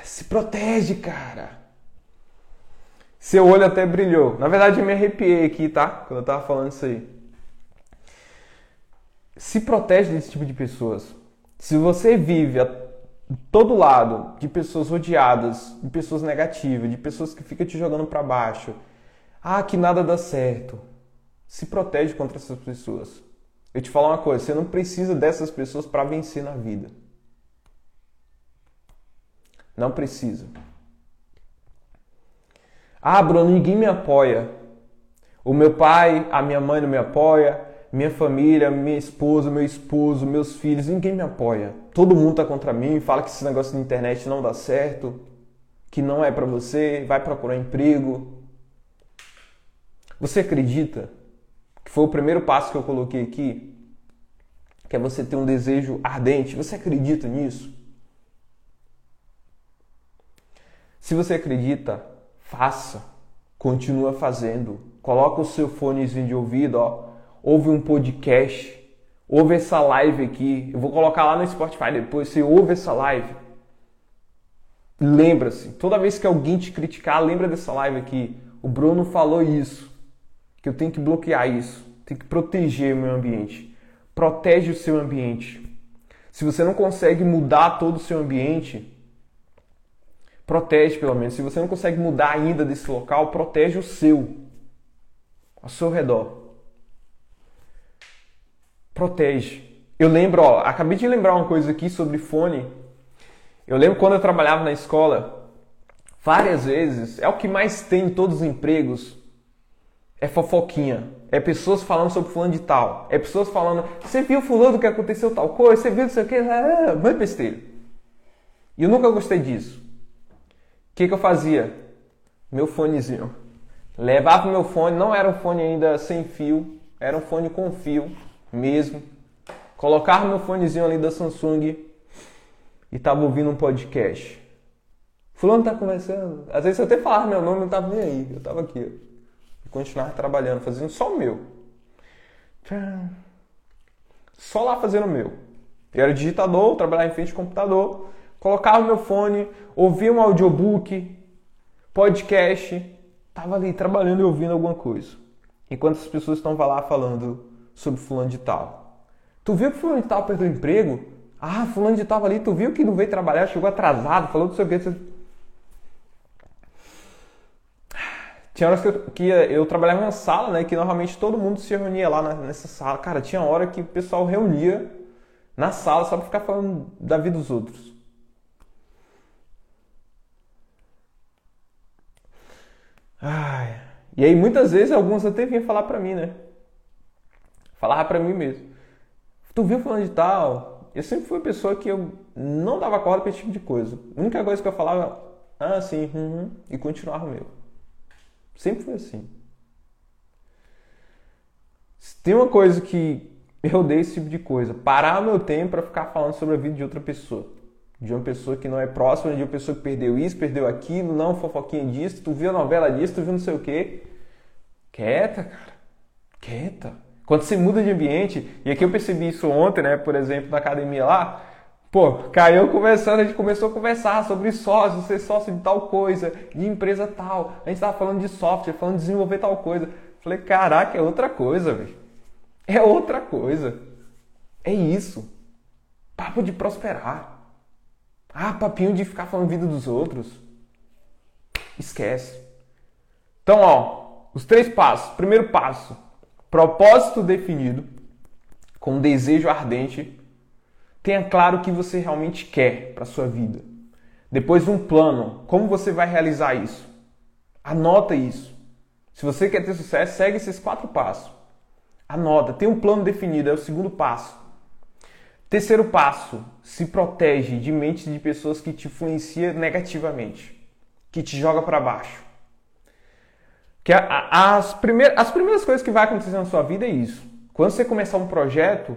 Se protege, cara. Seu olho até brilhou. Na verdade, eu me arrepiei aqui, tá? Quando eu tava falando isso aí. Se protege desse tipo de pessoas. Se você vive a todo lado de pessoas odiadas, de pessoas negativas, de pessoas que ficam te jogando para baixo, ah, que nada dá certo se protege contra essas pessoas. Eu te falo uma coisa, você não precisa dessas pessoas para vencer na vida. Não precisa. Ah, Bruno, ninguém me apoia. O meu pai, a minha mãe não me apoia, minha família, minha esposa, meu esposo, meus filhos, ninguém me apoia. Todo mundo tá contra mim, fala que esse negócio de internet não dá certo, que não é para você, vai procurar emprego. Você acredita que foi o primeiro passo que eu coloquei aqui, que é você ter um desejo ardente. Você acredita nisso? Se você acredita, faça. Continua fazendo. Coloca o seu fonezinho de ouvido, ó. Ouve um podcast. Ouve essa live aqui. Eu vou colocar lá no Spotify depois. Você ouve essa live. Lembra-se. Toda vez que alguém te criticar, lembra dessa live aqui. O Bruno falou isso que eu tenho que bloquear isso, tenho que proteger o meu ambiente. Protege o seu ambiente. Se você não consegue mudar todo o seu ambiente, protege pelo menos. Se você não consegue mudar ainda desse local, protege o seu, ao seu redor. Protege. Eu lembro, ó, acabei de lembrar uma coisa aqui sobre fone. Eu lembro quando eu trabalhava na escola, várias vezes, é o que mais tem em todos os empregos, é fofoquinha. É pessoas falando sobre fulano de tal. É pessoas falando, você viu fulano que aconteceu tal coisa, você viu isso aqui, é, é, é besteira. E eu nunca gostei disso. Que, que eu fazia? Meu fonezinho. Levava meu fone, não era um fone ainda sem fio, era um fone com fio mesmo. Colocava meu fonezinho ali da Samsung e tava ouvindo um podcast. Fulano tá conversando. Às vezes eu até falava meu nome, não tava nem aí. Eu tava aqui. E continuava trabalhando, fazendo só o meu. Só lá fazendo o meu. Eu era digitador, trabalhava em frente de computador, colocava meu fone, ouvia um audiobook, podcast, tava ali trabalhando e ouvindo alguma coisa. Enquanto as pessoas estão lá falando sobre fulano de tal. Tu viu que fulano de tal perdeu o emprego? Ah, fulano de tal ali, tu viu que não veio trabalhar, chegou atrasado, falou do seu que. Tinha horas que eu, que eu trabalhava sala, né? Que normalmente todo mundo se reunia lá nessa sala. Cara, tinha hora que o pessoal reunia na sala só pra ficar falando da vida dos outros. Ai. E aí muitas vezes alguns até vinham falar pra mim, né? Falava pra mim mesmo. Tu viu falando de tal? Eu sempre fui uma pessoa que eu não dava corda pra esse tipo de coisa. A única coisa que eu falava, ah, sim, uhum, e continuava o meu. Sempre foi assim. Tem uma coisa que eu odeio esse tipo de coisa. Parar meu tempo para ficar falando sobre a vida de outra pessoa. De uma pessoa que não é próxima, de uma pessoa que perdeu isso, perdeu aquilo, não fofoquinha disso, tu viu a novela disso, tu viu não sei o quê. Quieta, cara. Quieta. Quando você muda de ambiente, e aqui eu percebi isso ontem, né, por exemplo, na academia lá, Pô, caiu conversando, a gente começou a conversar sobre sócio, ser sócio de tal coisa, de empresa tal. A gente tava falando de software, falando de desenvolver tal coisa. Falei, caraca, é outra coisa, velho. É outra coisa. É isso. Papo de prosperar. Ah, papinho de ficar falando vida dos outros. Esquece. Então, ó, os três passos. Primeiro passo: propósito definido, com desejo ardente Tenha claro o que você realmente quer para sua vida. Depois um plano, como você vai realizar isso? Anota isso. Se você quer ter sucesso, segue esses quatro passos. Anota, tem um plano definido, é o segundo passo. Terceiro passo, se protege de mentes de pessoas que te influenciam negativamente, que te joga para baixo. Que as, primeiras, as primeiras coisas que vai acontecer na sua vida é isso. Quando você começar um projeto,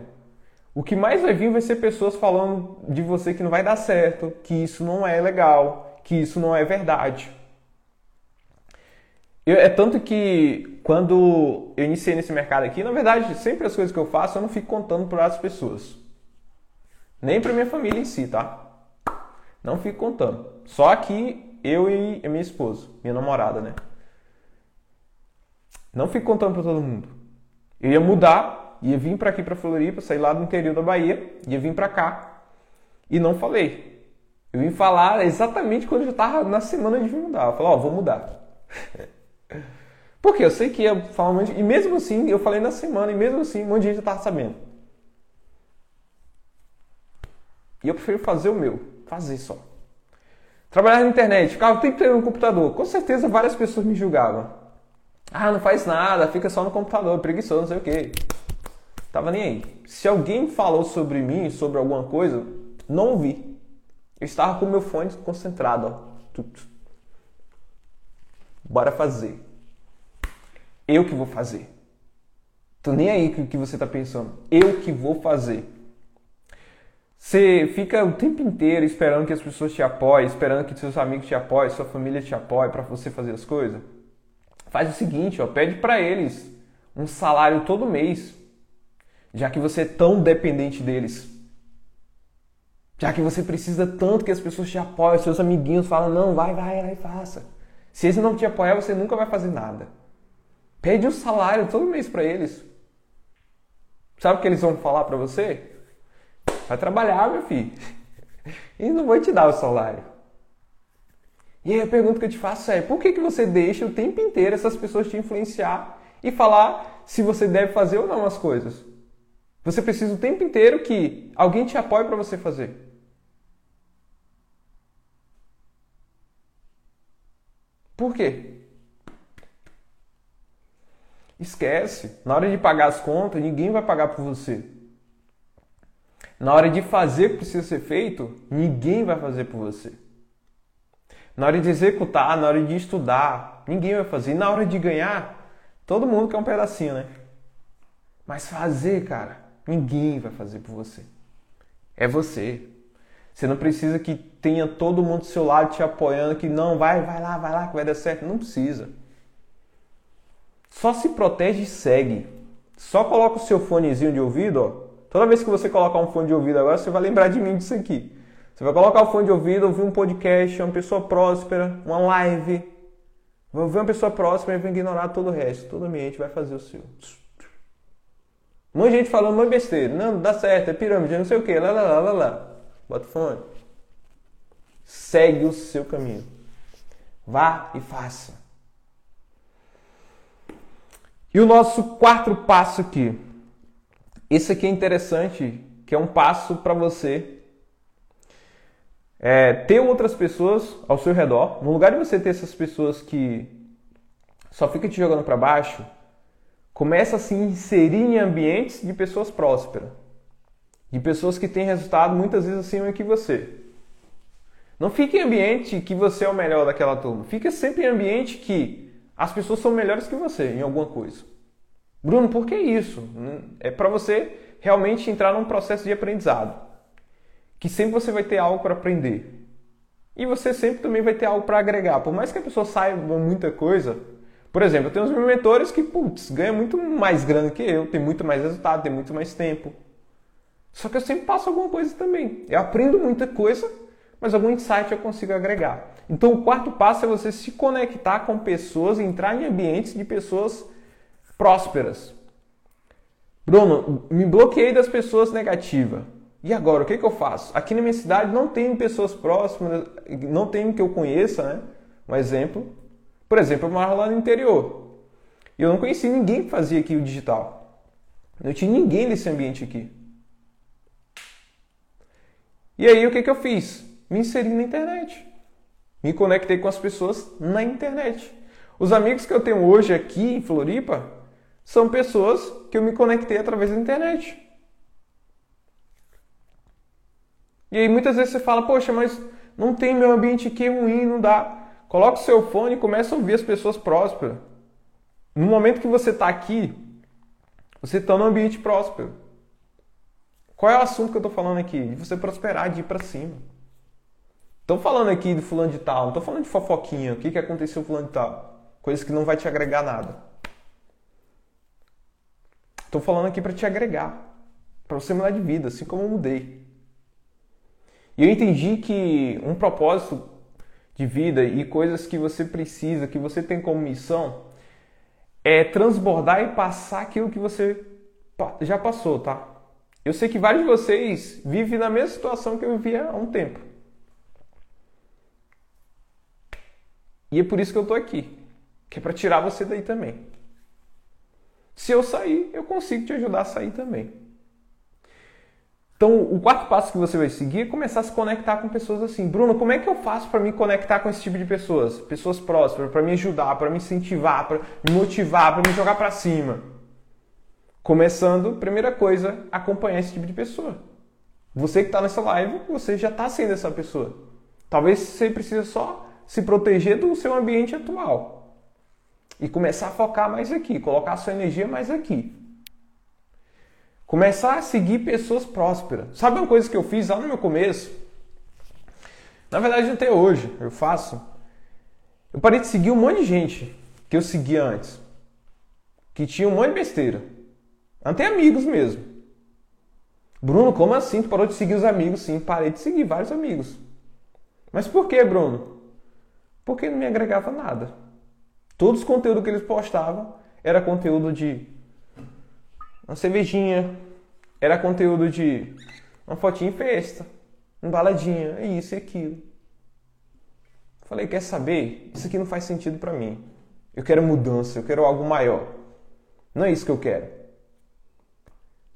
o que mais vai vir vai ser pessoas falando de você que não vai dar certo, que isso não é legal, que isso não é verdade. Eu, é tanto que quando eu iniciei nesse mercado aqui, na verdade, sempre as coisas que eu faço eu não fico contando para as pessoas. Nem para minha família em si, tá? Não fico contando. Só aqui eu e minha esposa, minha namorada, né? Não fico contando para todo mundo. Eu ia mudar ia vir para aqui para Floripa, sair lá do interior da Bahia, ia vir para cá e não falei. Eu vim falar exatamente quando eu estava na semana de mudar. Eu falei, ó, oh, vou mudar. Porque eu sei que ia falar um monte de... E mesmo assim, eu falei na semana, e mesmo assim, um monte de gente já estava sabendo. E eu prefiro fazer o meu. Fazer só. Trabalhar na internet, ficava o tempo inteiro no computador. Com certeza várias pessoas me julgavam. Ah, não faz nada, fica só no computador, preguiçoso, não sei o quê. Tava nem aí. Se alguém falou sobre mim, sobre alguma coisa, não ouvi. Eu estava com meu fone concentrado, ó. Bora fazer. Eu que vou fazer. Tô nem aí com o que você tá pensando. Eu que vou fazer. Você fica o tempo inteiro esperando que as pessoas te apoiem, esperando que seus amigos te apoiem, sua família te apoie para você fazer as coisas. Faz o seguinte, ó, pede para eles um salário todo mês já que você é tão dependente deles. Já que você precisa tanto que as pessoas te apoiem, seus amiguinhos falam: não, vai, vai, vai, faça. Se eles não te apoiar, você nunca vai fazer nada. Pede um salário todo mês para eles. Sabe o que eles vão falar para você? Vai trabalhar, meu filho. Eles não vão te dar o salário. E aí a pergunta que eu te faço é: por que, que você deixa o tempo inteiro essas pessoas te influenciar e falar se você deve fazer ou não as coisas? Você precisa o tempo inteiro que alguém te apoie para você fazer. Por quê? Esquece. Na hora de pagar as contas, ninguém vai pagar por você. Na hora de fazer o que precisa ser feito, ninguém vai fazer por você. Na hora de executar, na hora de estudar, ninguém vai fazer. E na hora de ganhar, todo mundo quer um pedacinho, né? Mas fazer, cara, ninguém vai fazer por você. É você. Você não precisa que tenha todo mundo do seu lado te apoiando, que não, vai, vai lá, vai lá, que vai dar certo. Não precisa. Só se protege e segue. Só coloca o seu fonezinho de ouvido, ó. Toda vez que você colocar um fone de ouvido agora, você vai lembrar de mim disso aqui. Você vai colocar o fone de ouvido, ouvir um podcast, uma pessoa próspera, uma live. Vai ouvir uma pessoa próspera e vai ignorar todo o resto. Todo ambiente vai fazer o seu. Muita gente falando uma besteira. Não, dá certo, é pirâmide, não sei o que. Lá, lá, lá, lá, lá. Bota o fone. Segue o seu caminho. Vá e faça. E o nosso quarto passo aqui. Esse aqui é interessante, que é um passo para você é, ter outras pessoas ao seu redor. No lugar de você ter essas pessoas que só ficam te jogando para baixo, começa a se inserir em ambientes de pessoas prósperas, de pessoas que têm resultado muitas vezes acima que você. Não fique em ambiente que você é o melhor daquela turma. Fique sempre em ambiente que as pessoas são melhores que você em alguma coisa. Bruno, por que isso? É para você realmente entrar num processo de aprendizado. Que sempre você vai ter algo para aprender. E você sempre também vai ter algo para agregar. Por mais que a pessoa saiba muita coisa, por exemplo, eu tenho uns meus mentores que, putz, ganham muito mais grana que eu, tem muito mais resultado, tem muito mais tempo. Só que eu sempre passo alguma coisa também. Eu aprendo muita coisa, mas algum insight eu consigo agregar. Então, o quarto passo é você se conectar com pessoas, entrar em ambientes de pessoas prósperas. Bruno, me bloqueei das pessoas negativas. E agora, o que, que eu faço? Aqui na minha cidade não tem pessoas próximas, não tem que eu conheça, né? Um exemplo. Por exemplo, eu moro lá no interior. E eu não conheci ninguém que fazia aqui o digital. Não tinha ninguém nesse ambiente aqui. E aí o que, que eu fiz? Me inseri na internet. Me conectei com as pessoas na internet. Os amigos que eu tenho hoje aqui em Floripa são pessoas que eu me conectei através da internet. E aí muitas vezes você fala, poxa, mas não tem meu ambiente aqui ruim, não dá. Coloca o seu fone e começa a ouvir as pessoas prósperas. No momento que você está aqui, você está no ambiente próspero. Qual é o assunto que eu estou falando aqui? De você prosperar, de ir para cima. Estou falando aqui de fulano de tal, não estou falando de fofoquinha, o que, que aconteceu fulano de tal. Coisas que não vai te agregar nada. Estou falando aqui para te agregar, para você mudar de vida, assim como eu mudei. E eu entendi que um propósito de vida e coisas que você precisa, que você tem como missão, é transbordar e passar aquilo que você já passou, tá? Eu sei que vários de vocês vivem na mesma situação que eu vivia há um tempo. E é por isso que eu tô aqui, que é para tirar você daí também. Se eu sair, eu consigo te ajudar a sair também. Então, o quarto passo que você vai seguir é começar a se conectar com pessoas assim. Bruno, como é que eu faço para me conectar com esse tipo de pessoas? Pessoas próximas, para me ajudar, para me incentivar, para me motivar, para me jogar para cima. Começando, primeira coisa, acompanhar esse tipo de pessoa. Você que está nessa live, você já está sendo essa pessoa. Talvez você precise só se proteger do seu ambiente atual e começar a focar mais aqui, colocar sua energia mais aqui. Começar a seguir pessoas prósperas. Sabe uma coisa que eu fiz lá no meu começo? Na verdade, até hoje eu faço. Eu parei de seguir um monte de gente que eu seguia antes. Que tinha um monte de besteira. Até amigos mesmo. Bruno, como assim? Tu parou de seguir os amigos? Sim, parei de seguir vários amigos. Mas por que, Bruno? Porque não me agregava nada. Todos os conteúdos que eles postavam era conteúdo de uma cervejinha, era conteúdo de uma fotinha em festa, uma baladinha, é isso e aquilo. Falei, quer saber? Isso aqui não faz sentido para mim. Eu quero mudança, eu quero algo maior. Não é isso que eu quero.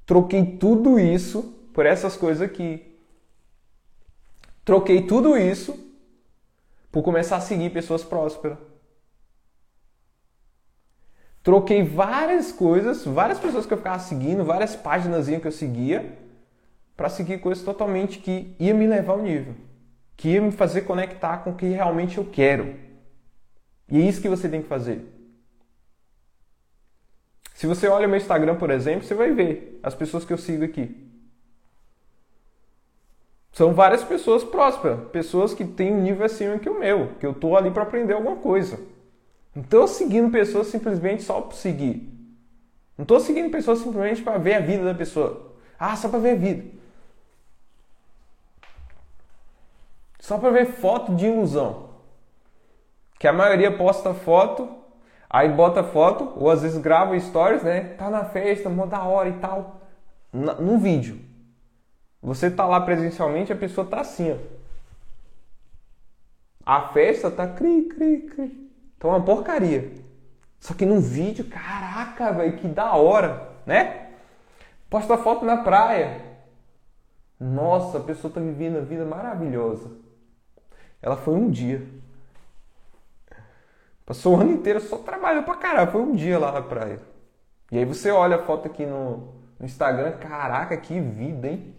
Troquei tudo isso por essas coisas aqui. Troquei tudo isso por começar a seguir pessoas prósperas. Troquei várias coisas, várias pessoas que eu ficava seguindo, várias páginas que eu seguia, para seguir coisas totalmente que ia me levar ao nível, que ia me fazer conectar com o que realmente eu quero. E é isso que você tem que fazer. Se você olha meu Instagram, por exemplo, você vai ver as pessoas que eu sigo aqui. São várias pessoas prósperas, pessoas que têm um nível acima que o meu, que eu estou ali para aprender alguma coisa. Não estou seguindo pessoas simplesmente só por seguir. Não estou seguindo pessoas simplesmente para ver a vida da pessoa. Ah, só para ver a vida. Só para ver foto de ilusão. Que a maioria posta foto, aí bota foto, ou às vezes grava stories, né? Tá na festa, mó da hora e tal. No vídeo. Você tá lá presencialmente, a pessoa tá assim, ó. A festa tá cri, cri, cri. Então é uma porcaria. Só que num vídeo, caraca, velho, que da hora, né? Posta foto na praia. Nossa, a pessoa tá vivendo a vida maravilhosa. Ela foi um dia. Passou o ano inteiro só trabalhou pra caralho. Foi um dia lá na praia. E aí você olha a foto aqui no, no Instagram, caraca, que vida, hein?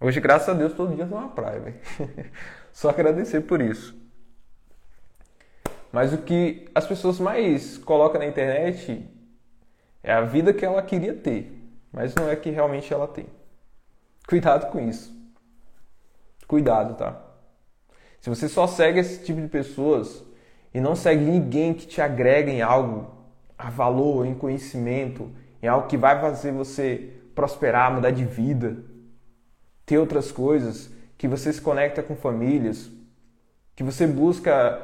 Hoje, graças a Deus, todo dia tô na praia, velho. Só agradecer por isso. Mas o que as pessoas mais colocam na internet é a vida que ela queria ter, mas não é que realmente ela tem. Cuidado com isso. Cuidado, tá? Se você só segue esse tipo de pessoas e não segue ninguém que te agrega em algo, a valor, em conhecimento, em algo que vai fazer você prosperar, mudar de vida, ter outras coisas, que você se conecta com famílias, que você busca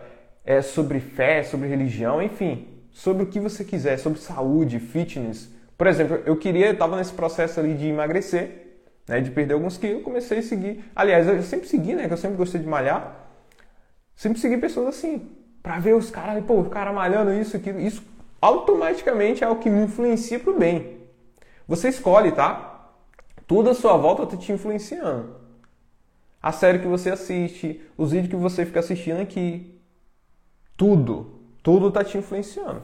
é, sobre fé, sobre religião, enfim, sobre o que você quiser, sobre saúde, fitness. Por exemplo, eu queria, estava nesse processo ali de emagrecer, né, de perder alguns quilos, eu comecei a seguir. Aliás, eu sempre segui, né, que eu sempre gostei de malhar. Sempre segui pessoas assim, para ver os caras, pô, o cara malhando isso, aquilo. Isso automaticamente é o que me influencia pro bem. Você escolhe, tá? Tudo à sua volta está te influenciando. A série que você assiste, os vídeos que você fica assistindo aqui. Tudo. Tudo está te influenciando.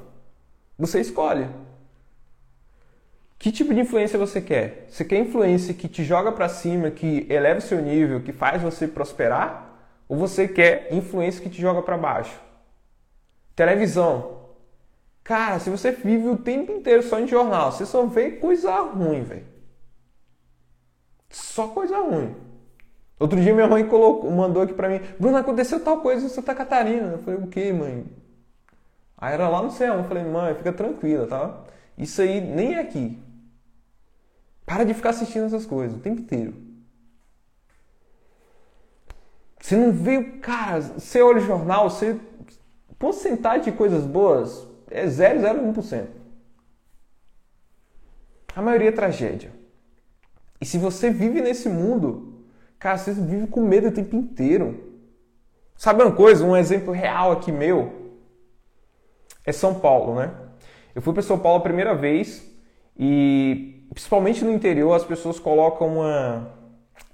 Você escolhe. Que tipo de influência você quer? Você quer influência que te joga para cima, que eleva seu nível, que faz você prosperar? Ou você quer influência que te joga para baixo? Televisão. Cara, se você vive o tempo inteiro só em jornal, você só vê coisa ruim, velho. Só coisa ruim. Outro dia minha mãe colocou, mandou aqui pra mim, Bruno, aconteceu tal coisa em Santa Catarina. Eu falei, o que, mãe? Aí era lá no céu. Eu falei, mãe, fica tranquila, tá? Isso aí nem é aqui. Para de ficar assistindo essas coisas o tempo inteiro. Você não vê, cara, você olha o jornal, você. Porcentagem de coisas boas é 0,01%. A maioria é tragédia. E se você vive nesse mundo, cara, você vive com medo o tempo inteiro. Sabe uma coisa? Um exemplo real aqui meu é São Paulo, né? Eu fui para São Paulo a primeira vez e principalmente no interior as pessoas colocam uma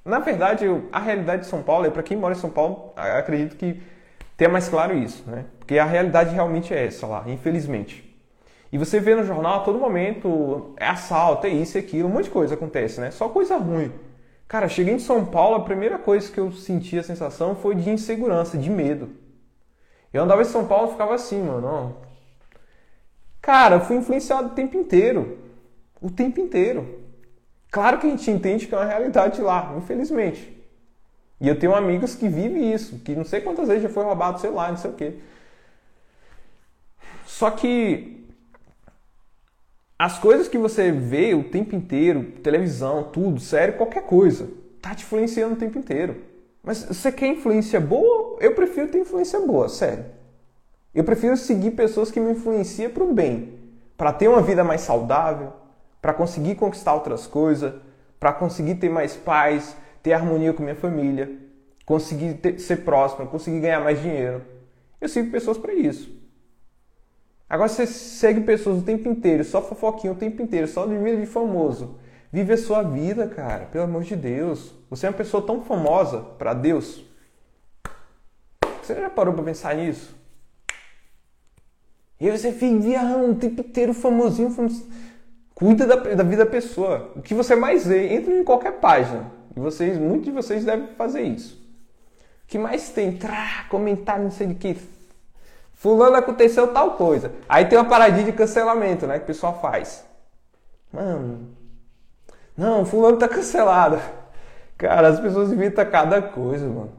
na verdade, a realidade de São Paulo, e para quem mora em São Paulo, acredito que tenha mais claro isso, né? Porque a realidade realmente é essa lá, infelizmente. E você vê no jornal a todo momento é assalto, é isso, é aquilo, um monte de coisa acontece, né? Só coisa ruim. Cara, cheguei em São Paulo, a primeira coisa que eu senti a sensação foi de insegurança, de medo. Eu andava em São Paulo e ficava assim, mano. Ó. Cara, eu fui influenciado o tempo inteiro. O tempo inteiro. Claro que a gente entende que é uma realidade lá, infelizmente. E eu tenho amigos que vivem isso, que não sei quantas vezes já foi roubado, sei lá, não sei o quê. Só que as coisas que você vê o tempo inteiro, televisão, tudo, sério, qualquer coisa, tá te influenciando o tempo inteiro. Mas você quer influência boa? Eu prefiro ter influência boa, sério. Eu prefiro seguir pessoas que me influenciam para o bem, para ter uma vida mais saudável, para conseguir conquistar outras coisas, para conseguir ter mais paz, ter harmonia com minha família, conseguir ter, ser próximo, conseguir ganhar mais dinheiro. Eu sigo pessoas para isso. Agora você segue pessoas o tempo inteiro, só fofoquinha o tempo inteiro, só de vida de famoso. Vive a sua vida, cara, pelo amor de Deus. Você é uma pessoa tão famosa para Deus. Você já parou para pensar nisso? E você viajando o tempo inteiro famosinho, famosinho. Cuida da, da vida da pessoa. O que você mais vê, entra em qualquer página. E vocês, muitos de vocês devem fazer isso. O que mais tem? Trá, comentário, não sei de que. Fulano aconteceu tal coisa. Aí tem uma paradinha de cancelamento, né? Que o pessoal faz. Mano. Não, fulano tá cancelado. Cara, as pessoas inventam cada coisa, mano.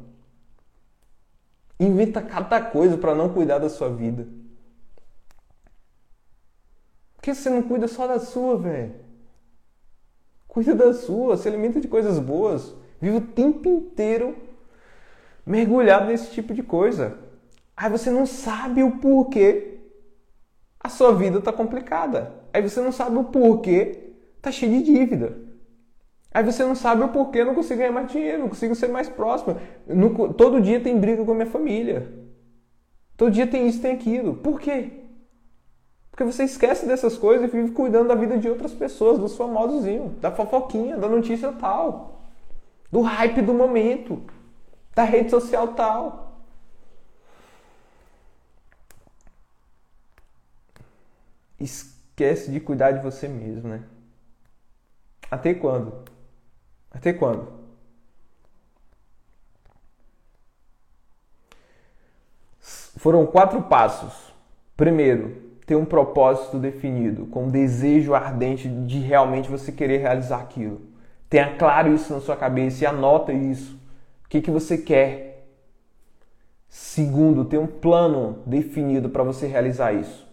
Inventa cada coisa para não cuidar da sua vida. Por que você não cuida só da sua, velho? Cuida da sua, se alimenta de coisas boas. Vive o tempo inteiro mergulhado nesse tipo de coisa. Aí você não sabe o porquê a sua vida está complicada. Aí você não sabe o porquê tá cheio de dívida. Aí você não sabe o porquê não consigo ganhar mais dinheiro, não consigo ser mais próximo. No, todo dia tem briga com a minha família. Todo dia tem isso, tem aquilo. Por quê? Porque você esquece dessas coisas e vive cuidando da vida de outras pessoas, dos famosozinhos, da fofoquinha, da notícia tal, do hype do momento, da rede social tal. Esquece de cuidar de você mesmo, né? Até quando? Até quando? Foram quatro passos. Primeiro, ter um propósito definido, com um desejo ardente de realmente você querer realizar aquilo. Tenha claro isso na sua cabeça e anota isso. O que, que você quer? Segundo, ter um plano definido para você realizar isso.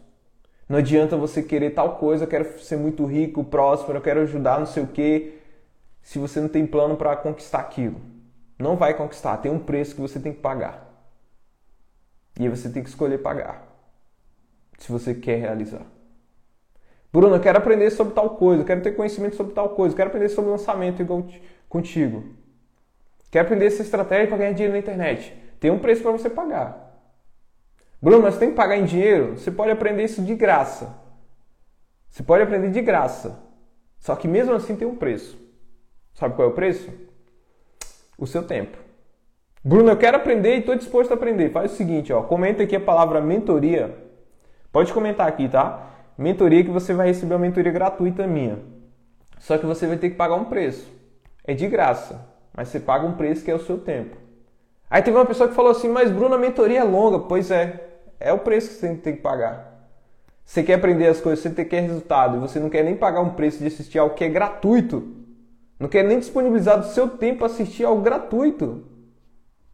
Não adianta você querer tal coisa, eu quero ser muito rico, próspero, eu quero ajudar, não sei o quê, se você não tem plano para conquistar aquilo. Não vai conquistar, tem um preço que você tem que pagar. E aí você tem que escolher pagar se você quer realizar. Bruno, eu quero aprender sobre tal coisa, eu quero ter conhecimento sobre tal coisa, eu quero aprender sobre lançamento igual contigo. Quero aprender essa estratégia para ganhar dinheiro na internet. Tem um preço para você pagar. Bruno, mas tem que pagar em dinheiro? Você pode aprender isso de graça. Você pode aprender de graça. Só que mesmo assim tem um preço. Sabe qual é o preço? O seu tempo. Bruno, eu quero aprender e estou disposto a aprender. Faz o seguinte, ó, comenta aqui a palavra mentoria Pode comentar aqui, tá? Mentoria que você vai receber uma mentoria gratuita minha. Só que você vai ter que pagar um preço. É de graça, mas você paga um preço que é o seu tempo. Aí teve uma pessoa que falou assim: Mas Bruno, a mentoria é longa. Pois é, é o preço que você tem que pagar. Você quer aprender as coisas, você quer resultado e você não quer nem pagar um preço de assistir algo que é gratuito. Não quer nem disponibilizar do seu tempo assistir algo gratuito.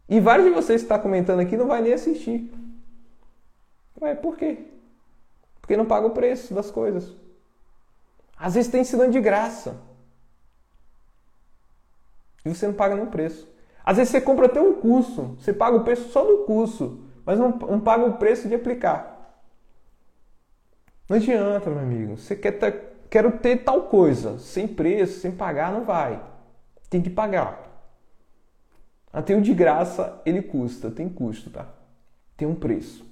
E vários de vocês que estão tá comentando aqui não vai nem assistir. Ué, por quê? Porque não paga o preço das coisas. Às vezes tem ensinando de graça. E você não paga nenhum preço. Às vezes você compra até um curso, você paga o preço só do curso, mas não, não paga o preço de aplicar. Não adianta, meu amigo. Você quer ter, quero ter tal coisa, sem preço, sem pagar, não vai. Tem que pagar. Até o de graça ele custa, tem custo, tá? Tem um preço,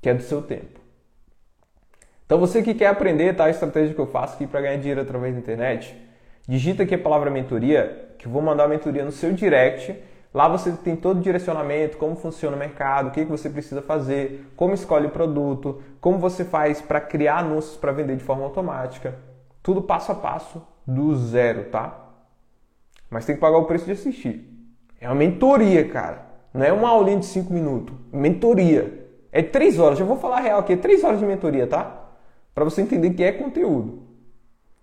que é do seu tempo. Então você que quer aprender tá, a estratégia que eu faço aqui para ganhar dinheiro através da internet, digita aqui a palavra mentoria, que eu vou mandar a mentoria no seu direct. Lá você tem todo o direcionamento, como funciona o mercado, o que, que você precisa fazer, como escolhe o produto, como você faz para criar anúncios para vender de forma automática. Tudo passo a passo do zero, tá? Mas tem que pagar o preço de assistir. É uma mentoria, cara. Não é uma aulinha de 5 minutos. Mentoria. É 3 horas. Já vou falar real aqui. É 3 horas de mentoria, tá? para você entender que é conteúdo.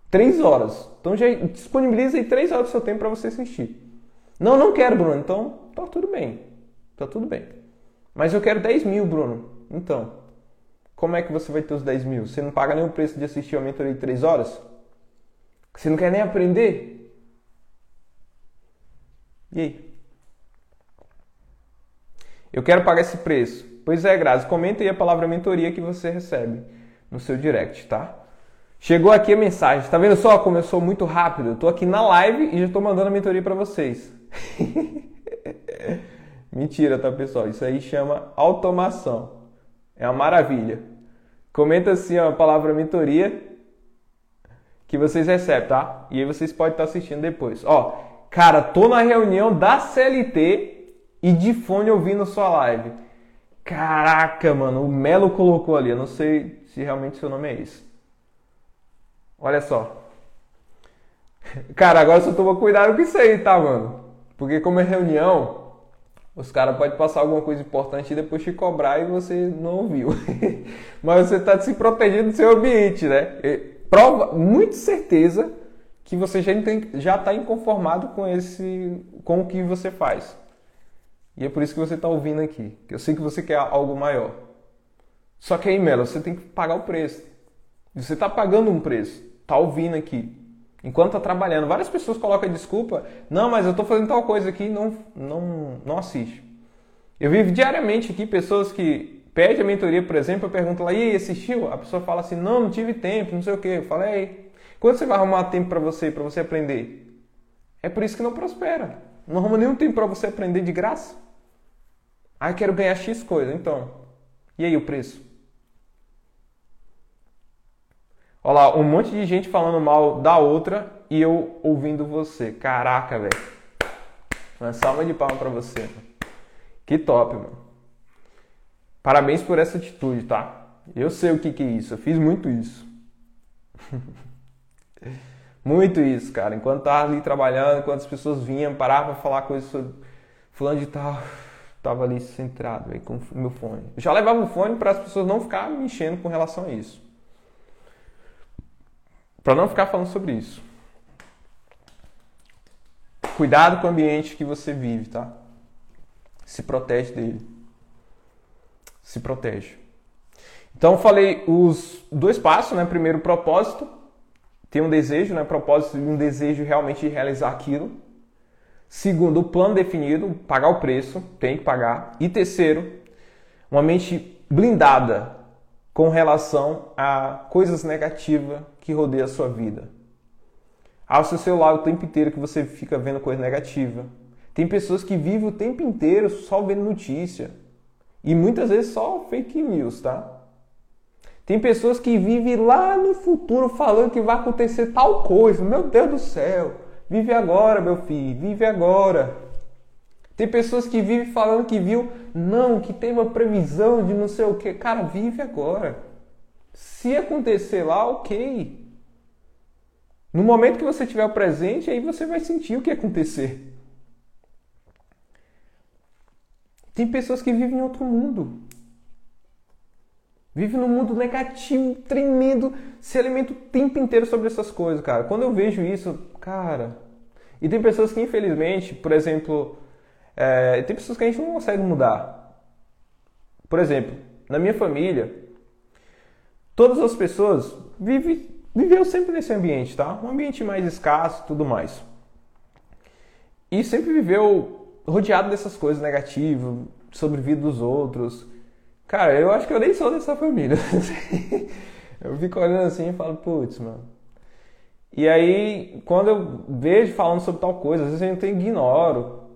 Três horas. Então já disponibiliza aí três horas do seu tempo para você assistir. Não, não quero, Bruno. Então tá tudo bem. Tá tudo bem. Mas eu quero 10 mil, Bruno. Então, como é que você vai ter os 10 mil? Você não paga nem o preço de assistir a mentoria de 3 horas? Você não quer nem aprender? E aí? Eu quero pagar esse preço. Pois é, Grazi, comenta aí a palavra mentoria que você recebe no seu direct, tá? Chegou aqui a mensagem. Tá vendo só sou muito rápido? Eu tô aqui na live e já tô mandando a mentoria para vocês. Mentira, tá, pessoal? Isso aí chama automação. É uma maravilha. Comenta assim ó, a palavra mentoria que vocês recebem, tá? E aí vocês podem estar assistindo depois. Ó, cara, tô na reunião da CLT e de fone ouvindo sua live. Caraca, mano, o Melo colocou ali. Eu não sei se realmente seu nome é esse. Olha só. Cara, agora só toma cuidado com isso aí, tá, mano? Porque como é reunião, os caras podem passar alguma coisa importante e depois te cobrar e você não ouviu. Mas você está se protegendo do seu ambiente, né? Prova, muito certeza que você já está inconformado com esse, com o que você faz. E é por isso que você está ouvindo aqui. Eu sei que você quer algo maior. Só que aí, Melo, você tem que pagar o preço. Você está pagando um preço. Está ouvindo aqui. Enquanto está trabalhando. Várias pessoas colocam desculpa. Não, mas eu estou fazendo tal coisa aqui não, não, não assiste. Eu vivo diariamente aqui pessoas que pedem a mentoria, por exemplo, eu pergunto lá, e aí, assistiu? A pessoa fala assim, não, não tive tempo, não sei o quê. Eu falei, quando você vai arrumar tempo para você, para você aprender? É por isso que não prospera. Não arruma nenhum tempo para você aprender de graça. Ah, eu quero ganhar X coisa. Então, e aí o preço? Olha lá, um monte de gente falando mal da outra e eu ouvindo você. Caraca, velho. Uma salva de palmas para você. Que top, mano. Parabéns por essa atitude, tá? Eu sei o que, que é isso. Eu fiz muito isso. muito isso, cara. Enquanto tava ali trabalhando, enquanto as pessoas vinham, paravam para falar coisas sobre fulano de tal tava ali centrado aí, com o meu fone. Eu já levava o fone para as pessoas não ficarem me enchendo com relação a isso. Para não ficar falando sobre isso. Cuidado com o ambiente que você vive, tá? Se protege dele. Se protege. Então falei os dois passos, né? Primeiro, propósito. Ter um desejo, né? Propósito e um desejo realmente de realizar aquilo. Segundo, o plano definido, pagar o preço, tem que pagar. E terceiro, uma mente blindada com relação a coisas negativas que rodeiam a sua vida. Ao seu celular o tempo inteiro que você fica vendo coisa negativa. Tem pessoas que vivem o tempo inteiro só vendo notícia. E muitas vezes só fake news, tá? Tem pessoas que vivem lá no futuro falando que vai acontecer tal coisa. Meu Deus do céu! Vive agora, meu filho, vive agora. Tem pessoas que vivem falando que viu, não, que tem uma previsão de não sei o que. Cara, vive agora. Se acontecer lá, ok. No momento que você estiver presente, aí você vai sentir o que acontecer. Tem pessoas que vivem em outro mundo. Vive num mundo negativo, tremendo, se alimenta o tempo inteiro sobre essas coisas, cara. Quando eu vejo isso, cara. E tem pessoas que, infelizmente, por exemplo, é, tem pessoas que a gente não consegue mudar. Por exemplo, na minha família, todas as pessoas vivem, viveu sempre nesse ambiente, tá? Um ambiente mais escasso, tudo mais. E sempre viveu rodeado dessas coisas negativas, sobre vida dos outros Cara, eu acho que eu nem sou dessa família. eu fico olhando assim e falo, putz, mano. E aí, quando eu vejo falando sobre tal coisa, às vezes eu então ignoro.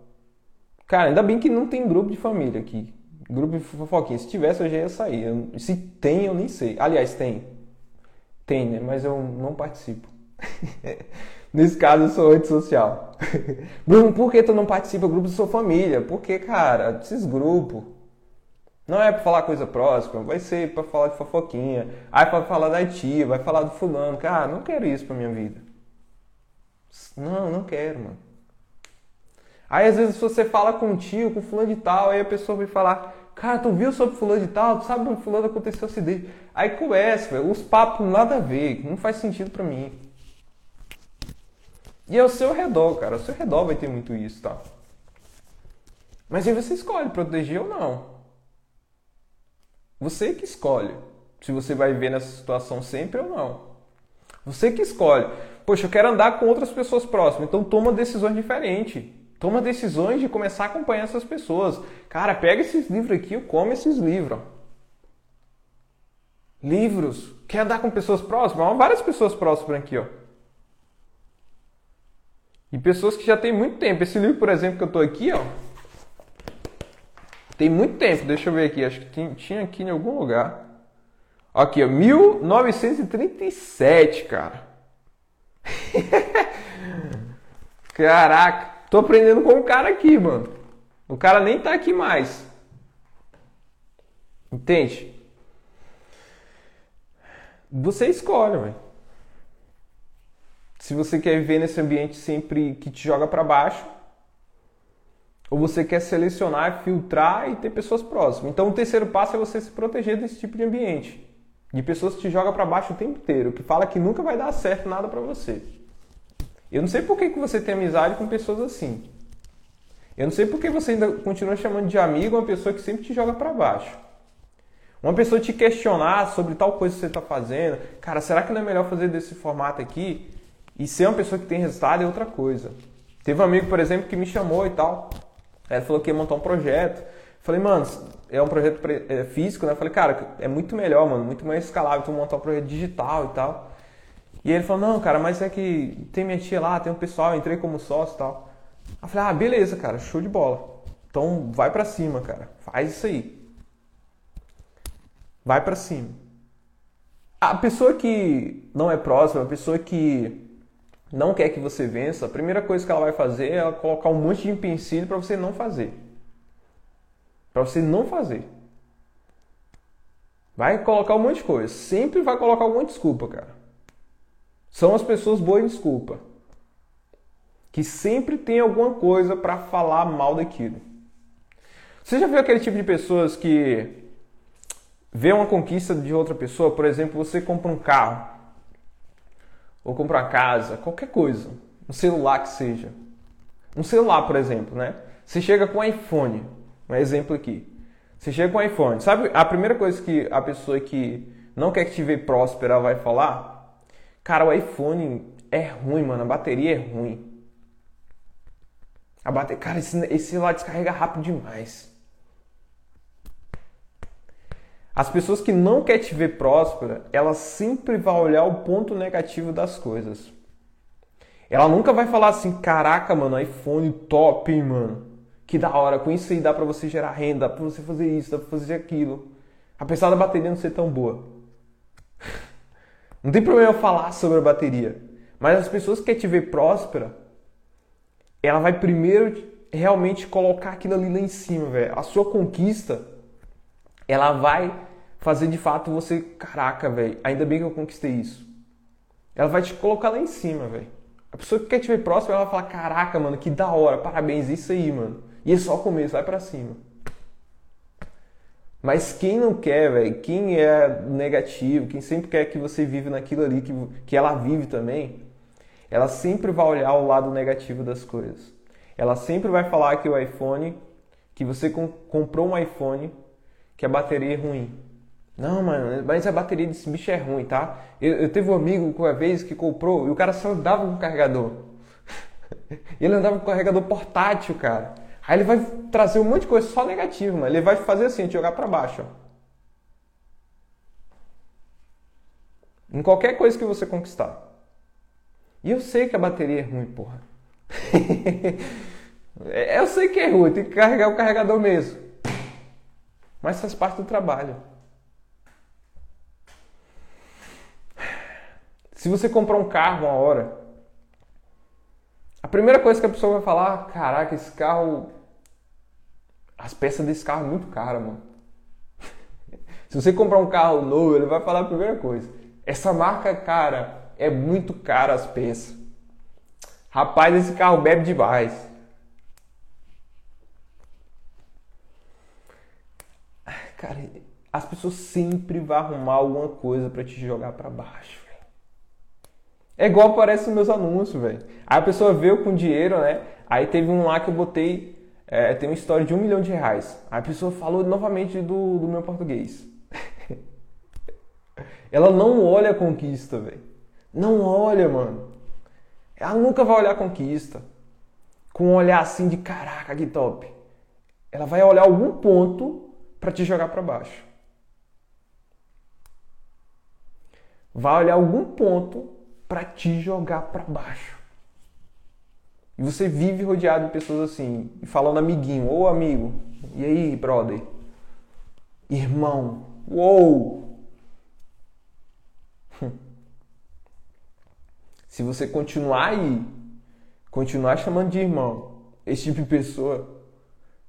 Cara, ainda bem que não tem grupo de família aqui. Grupo de fofoquinha. Se tivesse, eu já ia sair. Eu, se tem, eu nem sei. Aliás, tem. Tem, né? Mas eu não participo. Nesse caso, eu sou antissocial. Bruno, por que tu não participa do grupo da sua família? Porque, cara, esses grupos não é para falar coisa próxima, vai ser para falar de fofoquinha. Aí para falar da tia, vai falar do fulano. Cara, não quero isso pra minha vida. Não, não quero, mano. Aí às vezes você fala com tio, com fulano de tal, aí a pessoa vai falar, cara, tu viu sobre fulano de tal? Tu sabe que fulano aconteceu acidente? Aí começa, velho, os papos nada a ver, não faz sentido para mim. E é ao seu redor, cara, ao seu redor vai ter muito isso, tá? Mas aí você escolhe proteger ou não. Você que escolhe se você vai viver nessa situação sempre ou não. Você que escolhe. Poxa, eu quero andar com outras pessoas próximas, então toma decisões diferentes. Toma decisões de começar a acompanhar essas pessoas. Cara, pega esses livros aqui, come esses livros. Livros. Quer andar com pessoas próximas? Há várias pessoas próximas aqui, ó. E pessoas que já têm muito tempo. Esse livro, por exemplo, que eu estou aqui, ó. Tem muito tempo, deixa eu ver aqui, acho que tinha aqui em algum lugar. Aqui, ó, 1937, cara. Caraca, tô aprendendo com o cara aqui, mano. O cara nem tá aqui mais. Entende? Você escolhe, velho. Se você quer viver nesse ambiente sempre que te joga para baixo, ou você quer selecionar, filtrar e ter pessoas próximas. Então, o terceiro passo é você se proteger desse tipo de ambiente, de pessoas que te jogam para baixo o tempo inteiro, que fala que nunca vai dar certo nada para você. Eu não sei por que, que você tem amizade com pessoas assim. Eu não sei por que você ainda continua chamando de amigo uma pessoa que sempre te joga para baixo. Uma pessoa te questionar sobre tal coisa que você está fazendo, cara, será que não é melhor fazer desse formato aqui? E ser uma pessoa que tem resultado é outra coisa. Teve um amigo, por exemplo, que me chamou e tal. Ele falou que ia montar um projeto. Falei, mano, é um projeto é, físico, né? Falei, cara, é muito melhor, mano, muito mais escalável tu montar um projeto digital e tal. E ele falou, não, cara, mas é que tem minha tia lá, tem um pessoal, entrei como sócio e tal. Eu falei, ah, beleza, cara, show de bola. Então vai pra cima, cara. Faz isso aí. Vai pra cima. A pessoa que não é próxima, a pessoa que não quer que você vença, a primeira coisa que ela vai fazer é colocar um monte de empecilho para você não fazer. Para você não fazer. Vai colocar um monte de coisa. Sempre vai colocar um de desculpa, cara. São as pessoas boas desculpa. Que sempre tem alguma coisa para falar mal daquilo. Você já viu aquele tipo de pessoas que vê uma conquista de outra pessoa? Por exemplo, você compra um carro ou compra uma casa, qualquer coisa, um celular que seja. Um celular, por exemplo, né? Você chega com um iPhone, um exemplo aqui. Você chega com um iPhone. Sabe a primeira coisa que a pessoa que não quer que te ver próspera vai falar? Cara, o iPhone é ruim, mano. A bateria é ruim. A bateria, cara, esse, esse celular descarrega rápido demais. As pessoas que não querem te ver próspera, ela sempre vai olhar o ponto negativo das coisas. Ela nunca vai falar assim, caraca, mano, iPhone top, hein, mano. Que da hora, com isso aí dá pra você gerar renda, dá pra você fazer isso, dá pra fazer aquilo. Apesar da bateria não ser tão boa. Não tem problema eu falar sobre a bateria. Mas as pessoas que querem te ver próspera, ela vai primeiro realmente colocar aquilo ali lá em cima, velho. A sua conquista, ela vai fazer de fato você, caraca, velho, ainda bem que eu conquistei isso. Ela vai te colocar lá em cima, velho. A pessoa que quer te ver próximo, ela vai falar, caraca, mano, que da hora, parabéns, isso aí, mano. E é só o começo, vai para cima. Mas quem não quer, velho, quem é negativo, quem sempre quer que você vive naquilo ali, que, que ela vive também, ela sempre vai olhar o lado negativo das coisas. Ela sempre vai falar que o iPhone, que você comprou um iPhone, que a bateria é ruim. Não, mano, mas a bateria desse bicho é ruim, tá? Eu, eu teve um amigo uma vez que comprou e o cara só andava com carregador. ele andava com carregador portátil, cara. Aí ele vai trazer um monte de coisa só negativa, mano. Ele vai fazer assim, te jogar para baixo, ó. Em qualquer coisa que você conquistar. E eu sei que a bateria é ruim, porra. eu sei que é ruim, tem que carregar o carregador mesmo. Mas faz parte do trabalho. Se você comprar um carro uma hora, a primeira coisa que a pessoa vai falar, caraca, esse carro. As peças desse carro é muito cara, mano. Se você comprar um carro novo, ele vai falar a primeira coisa. Essa marca, cara, é muito cara as peças. Rapaz, esse carro bebe demais. Cara, as pessoas sempre vão arrumar alguma coisa para te jogar para baixo. É igual aparece nos meus anúncios, velho. Aí a pessoa veio com dinheiro, né? Aí teve um lá que eu botei, é, tem uma história de um milhão de reais. Aí a pessoa falou novamente do, do meu português. Ela não olha a conquista, velho. Não olha, mano. Ela nunca vai olhar a conquista com um olhar assim de caraca, que top. Ela vai olhar algum ponto para te jogar para baixo. Vai olhar algum ponto para te jogar para baixo. E você vive rodeado de pessoas assim, falando amiguinho, ou amigo, e aí, brother? Irmão, uou! Se você continuar aí, continuar chamando de irmão esse tipo de pessoa,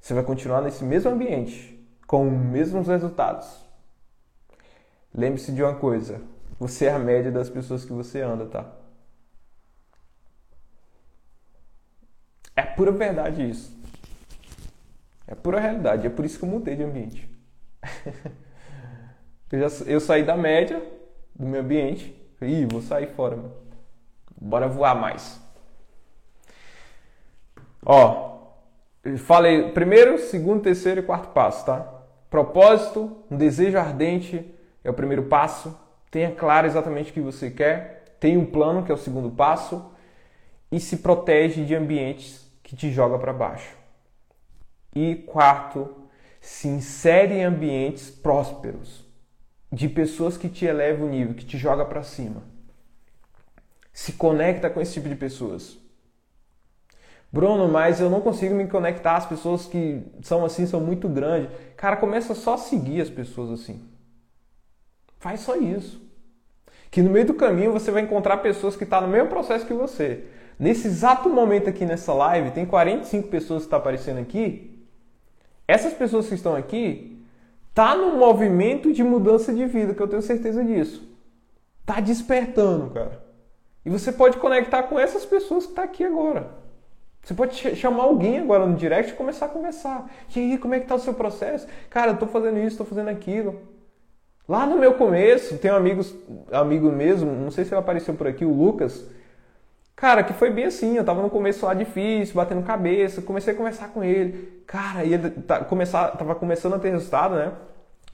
você vai continuar nesse mesmo ambiente, com os mesmos resultados. Lembre-se de uma coisa: você é a média das pessoas que você anda, tá? pura verdade isso. É pura realidade. É por isso que eu mudei de ambiente. eu, já, eu saí da média do meu ambiente. Ih, vou sair fora, mano. Bora voar mais. Ó, falei primeiro, segundo, terceiro e quarto passo, tá? Propósito, um desejo ardente é o primeiro passo. Tenha claro exatamente o que você quer. Tenha um plano, que é o segundo passo. E se protege de ambientes que te joga para baixo. E quarto, se insere em ambientes prósperos, de pessoas que te elevam o nível, que te joga para cima. Se conecta com esse tipo de pessoas. Bruno, mas eu não consigo me conectar. As pessoas que são assim são muito grandes. Cara, começa só a seguir as pessoas assim. Faz só isso. Que no meio do caminho você vai encontrar pessoas que estão tá no mesmo processo que você. Nesse exato momento aqui nessa live, tem 45 pessoas que estão tá aparecendo aqui. Essas pessoas que estão aqui tá num movimento de mudança de vida, que eu tenho certeza disso. Tá despertando, cara. E você pode conectar com essas pessoas que estão tá aqui agora. Você pode chamar alguém agora no direct e começar a conversar. E aí, como é que tá o seu processo? Cara, eu tô fazendo isso, tô fazendo aquilo. Lá no meu começo, tem um amigo, amigo mesmo, não sei se ele apareceu por aqui, o Lucas. Cara, que foi bem assim, eu tava no começo lá difícil, batendo cabeça, comecei a conversar com ele. Cara, e ele tá, começar, tava começando a ter resultado, né?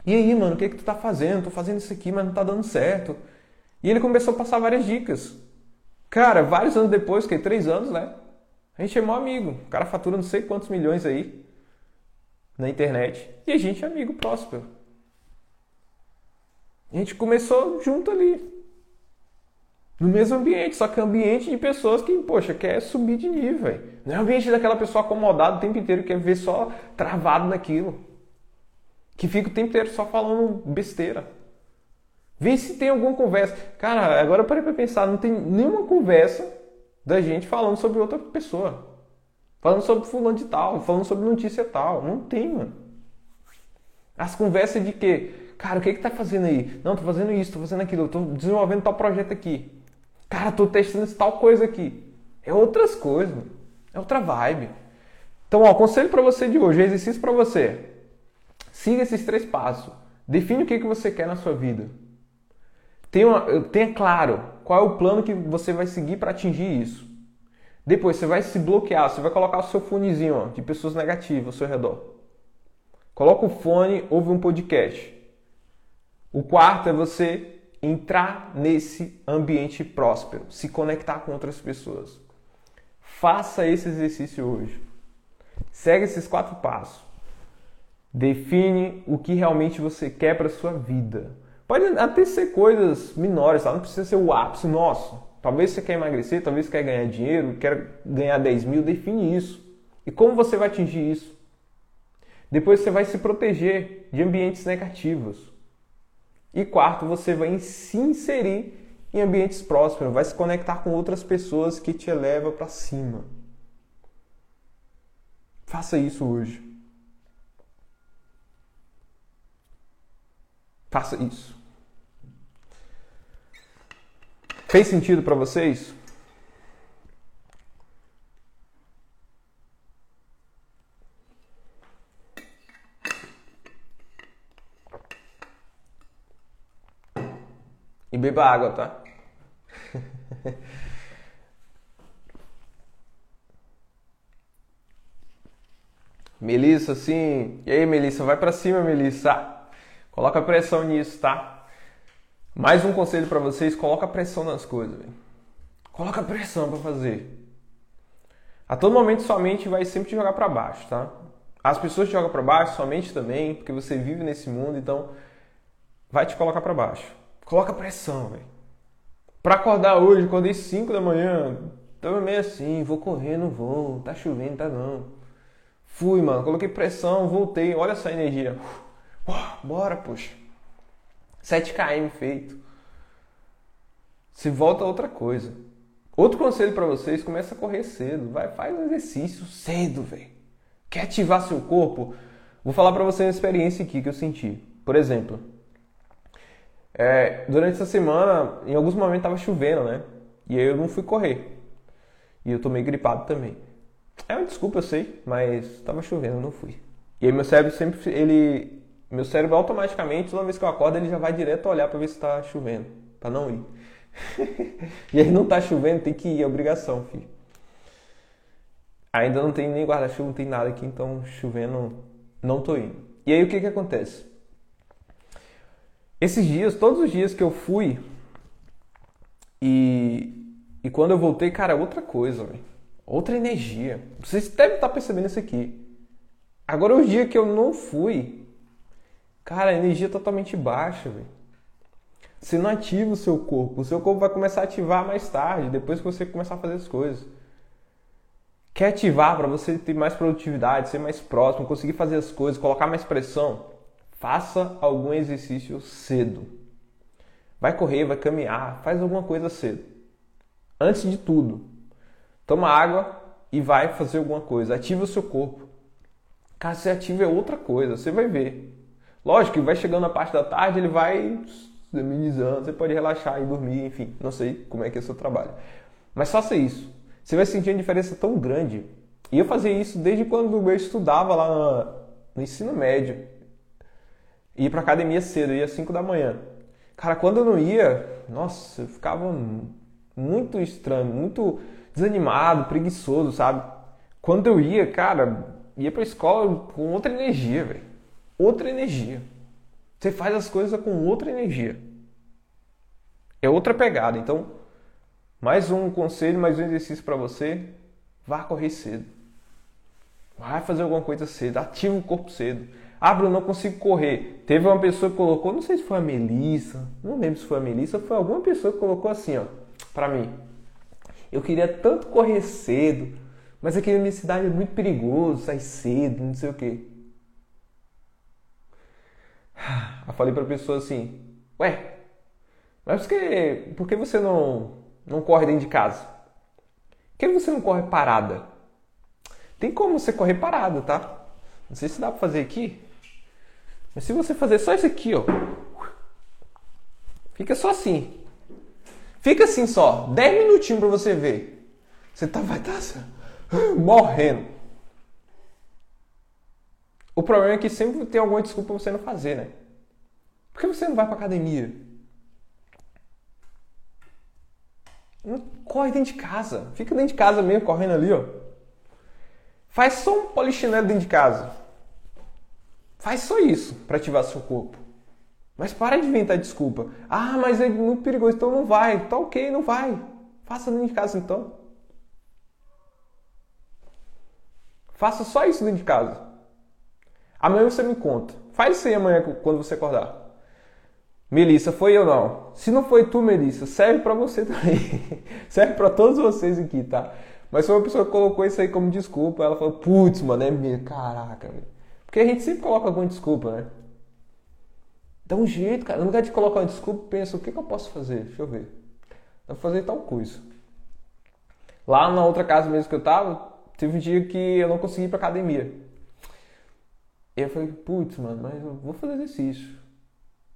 E aí, mano, o que é que tu tá fazendo? Tô fazendo isso aqui, mas não tá dando certo. E ele começou a passar várias dicas. Cara, vários anos depois, que três anos, né? A gente é meu amigo. O cara fatura não sei quantos milhões aí na internet. E a gente é amigo próspero. A gente começou junto ali. No mesmo ambiente, só que é ambiente de pessoas que, poxa, quer subir de nível. Não é ambiente daquela pessoa acomodada o tempo inteiro, que quer ver só travado naquilo. Que fica o tempo inteiro só falando besteira. Vê se tem alguma conversa. Cara, agora eu parei pra pensar, não tem nenhuma conversa da gente falando sobre outra pessoa. Falando sobre fulano de tal, falando sobre notícia tal. Não tem, mano. As conversas de que, cara, o que que tá fazendo aí? Não, tô fazendo isso, tô fazendo aquilo, tô desenvolvendo tal projeto aqui. Cara, tô testando tal coisa aqui. É outras coisas. É outra vibe. Então, ó, conselho para você de hoje, exercício para você. Siga esses três passos. Define o que, que você quer na sua vida. Tenha, tenha claro qual é o plano que você vai seguir para atingir isso. Depois você vai se bloquear, você vai colocar o seu fonezinho ó, de pessoas negativas ao seu redor. Coloca o fone, ouve um podcast. O quarto é você entrar nesse ambiente próspero, se conectar com outras pessoas. Faça esse exercício hoje. Segue esses quatro passos. Define o que realmente você quer para sua vida. Pode até ser coisas menores, tá? não precisa ser o ápice nosso. Talvez você quer emagrecer, talvez você quer ganhar dinheiro, quer ganhar 10 mil, define isso. E como você vai atingir isso? Depois você vai se proteger de ambientes negativos. E quarto, você vai se inserir em ambientes prósperos, vai se conectar com outras pessoas que te elevam para cima. Faça isso hoje. Faça isso. Fez sentido para vocês? Beba água, tá? Melissa, sim. E aí, Melissa, vai para cima, Melissa. Coloca pressão nisso, tá? Mais um conselho para vocês: coloca pressão nas coisas. Véio. Coloca pressão para fazer. A todo momento sua mente vai sempre te jogar para baixo, tá? As pessoas te jogam para baixo, sua mente também, porque você vive nesse mundo, então vai te colocar para baixo. Coloca pressão, velho. Para acordar hoje, acordei 5 da manhã, tava meio assim, vou correr, não vou, tá chovendo, tá não. Fui, mano, coloquei pressão, voltei, olha essa energia. Uh, bora, poxa. 7 km feito. Se volta outra coisa. Outro conselho para vocês, começa a correr cedo, vai, faz um exercício cedo, velho. Quer ativar seu corpo? Vou falar para vocês uma experiência aqui que eu senti. Por exemplo, é, durante essa semana, em alguns momentos estava chovendo, né? E aí eu não fui correr. E eu tô meio gripado também. É uma desculpa, eu sei, mas estava chovendo, não fui. E aí meu cérebro sempre, ele, meu cérebro automaticamente, toda vez que eu acordo, ele já vai direto olhar para ver se está chovendo, para não ir. e aí não tá chovendo, tem que ir, é obrigação, filho. Ainda não tem nem guarda-chuva, não tem nada aqui, então chovendo, não tô indo. E aí o que que acontece? Esses dias, todos os dias que eu fui e, e quando eu voltei, cara, outra coisa, véio. outra energia. Vocês devem estar percebendo isso aqui. Agora, os dias que eu não fui, cara, a energia é totalmente baixa, velho. Você não ativa o seu corpo. O seu corpo vai começar a ativar mais tarde, depois que você começar a fazer as coisas. Quer ativar para você ter mais produtividade, ser mais próximo, conseguir fazer as coisas, colocar mais pressão? Faça algum exercício cedo. Vai correr, vai caminhar, faz alguma coisa cedo. Antes de tudo, toma água e vai fazer alguma coisa. Ativa o seu corpo. Caso você ative é outra coisa, você vai ver. Lógico que vai chegando a parte da tarde, ele vai amenizando, você pode relaxar e dormir, enfim, não sei como é que é o seu trabalho. Mas faça isso. Você vai sentir uma diferença tão grande. E eu fazia isso desde quando eu estudava lá no ensino médio. Ia pra academia cedo, ia às 5 da manhã. Cara, quando eu não ia, nossa, eu ficava muito estranho, muito desanimado, preguiçoso, sabe? Quando eu ia, cara, ia pra escola com outra energia, velho. Outra energia. Você faz as coisas com outra energia. É outra pegada. Então, mais um conselho, mais um exercício para você. Vá correr cedo. Vai fazer alguma coisa cedo. Ativa o corpo cedo. Ah, Bruno, não consigo correr. Teve uma pessoa que colocou, não sei se foi a Melissa, não lembro se foi a Melissa, foi alguma pessoa que colocou assim, ó, para mim. Eu queria tanto correr cedo, mas aqui na minha cidade é muito perigoso, sair cedo, não sei o quê. Eu falei para a pessoa assim: Ué, mas por que, por que você não, não corre dentro de casa? Por que você não corre parada? Tem como você correr parada, tá? Não sei se dá para fazer aqui. Mas se você fazer só isso aqui, ó. Fica só assim. Fica assim só. 10 minutinhos para você ver. Você tá, vai estar tá, assim, morrendo. O problema é que sempre tem alguma desculpa pra você não fazer, né? Por que você não vai pra academia? Não corre dentro de casa. Fica dentro de casa mesmo, correndo ali, ó. Faz só um polichinelo dentro de casa. Faz só isso para ativar seu corpo. Mas para de inventar desculpa. Ah, mas é muito perigoso, então não vai. Tá ok, não vai. Faça dentro de casa então. Faça só isso dentro de casa. Amanhã você me conta. Faz isso aí amanhã quando você acordar. Melissa, foi eu não? Se não foi tu, Melissa, serve para você também. serve para todos vocês aqui, tá? Mas foi uma pessoa que colocou isso aí como desculpa. Ela falou, putz, mano, é minha. Caraca, velho. Porque a gente sempre coloca alguma desculpa, né? Dá um jeito, cara. No lugar de colocar uma desculpa, pensa, o que, que eu posso fazer? Deixa eu ver. Dá pra fazer tal coisa. Lá na outra casa mesmo que eu tava, teve um dia que eu não consegui ir pra academia. E eu falei, putz, mano, mas eu vou fazer exercício.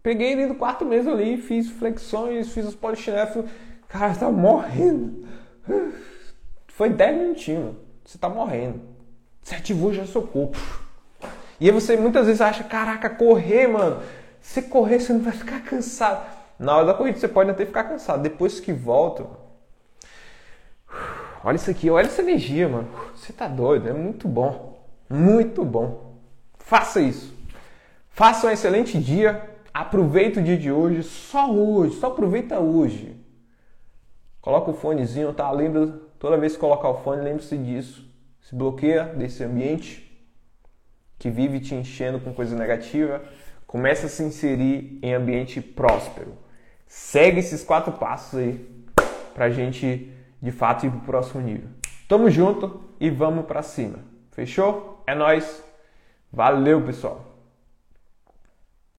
Peguei dentro do quarto mesmo ali, fiz flexões, fiz os polichinefos. Cara, você tá morrendo. Foi 10 minutinhos, mano. Você tá morrendo. Você ativou já seu corpo. E aí você muitas vezes acha, caraca, correr, mano. Se correr, você não vai ficar cansado. Na hora da corrida você pode até ficar cansado. Depois que volta, olha isso aqui, olha essa energia, mano. Você tá doido, é muito bom. Muito bom. Faça isso. Faça um excelente dia. Aproveita o dia de hoje, só hoje, só aproveita hoje. Coloca o fonezinho, tá? Lembra, toda vez que colocar o fone, lembre-se disso. Se bloqueia desse ambiente que vive te enchendo com coisa negativa, começa a se inserir em ambiente próspero. Segue esses quatro passos aí pra gente de fato ir pro próximo nível. Tamo junto e vamos para cima. Fechou? É nós. Valeu, pessoal.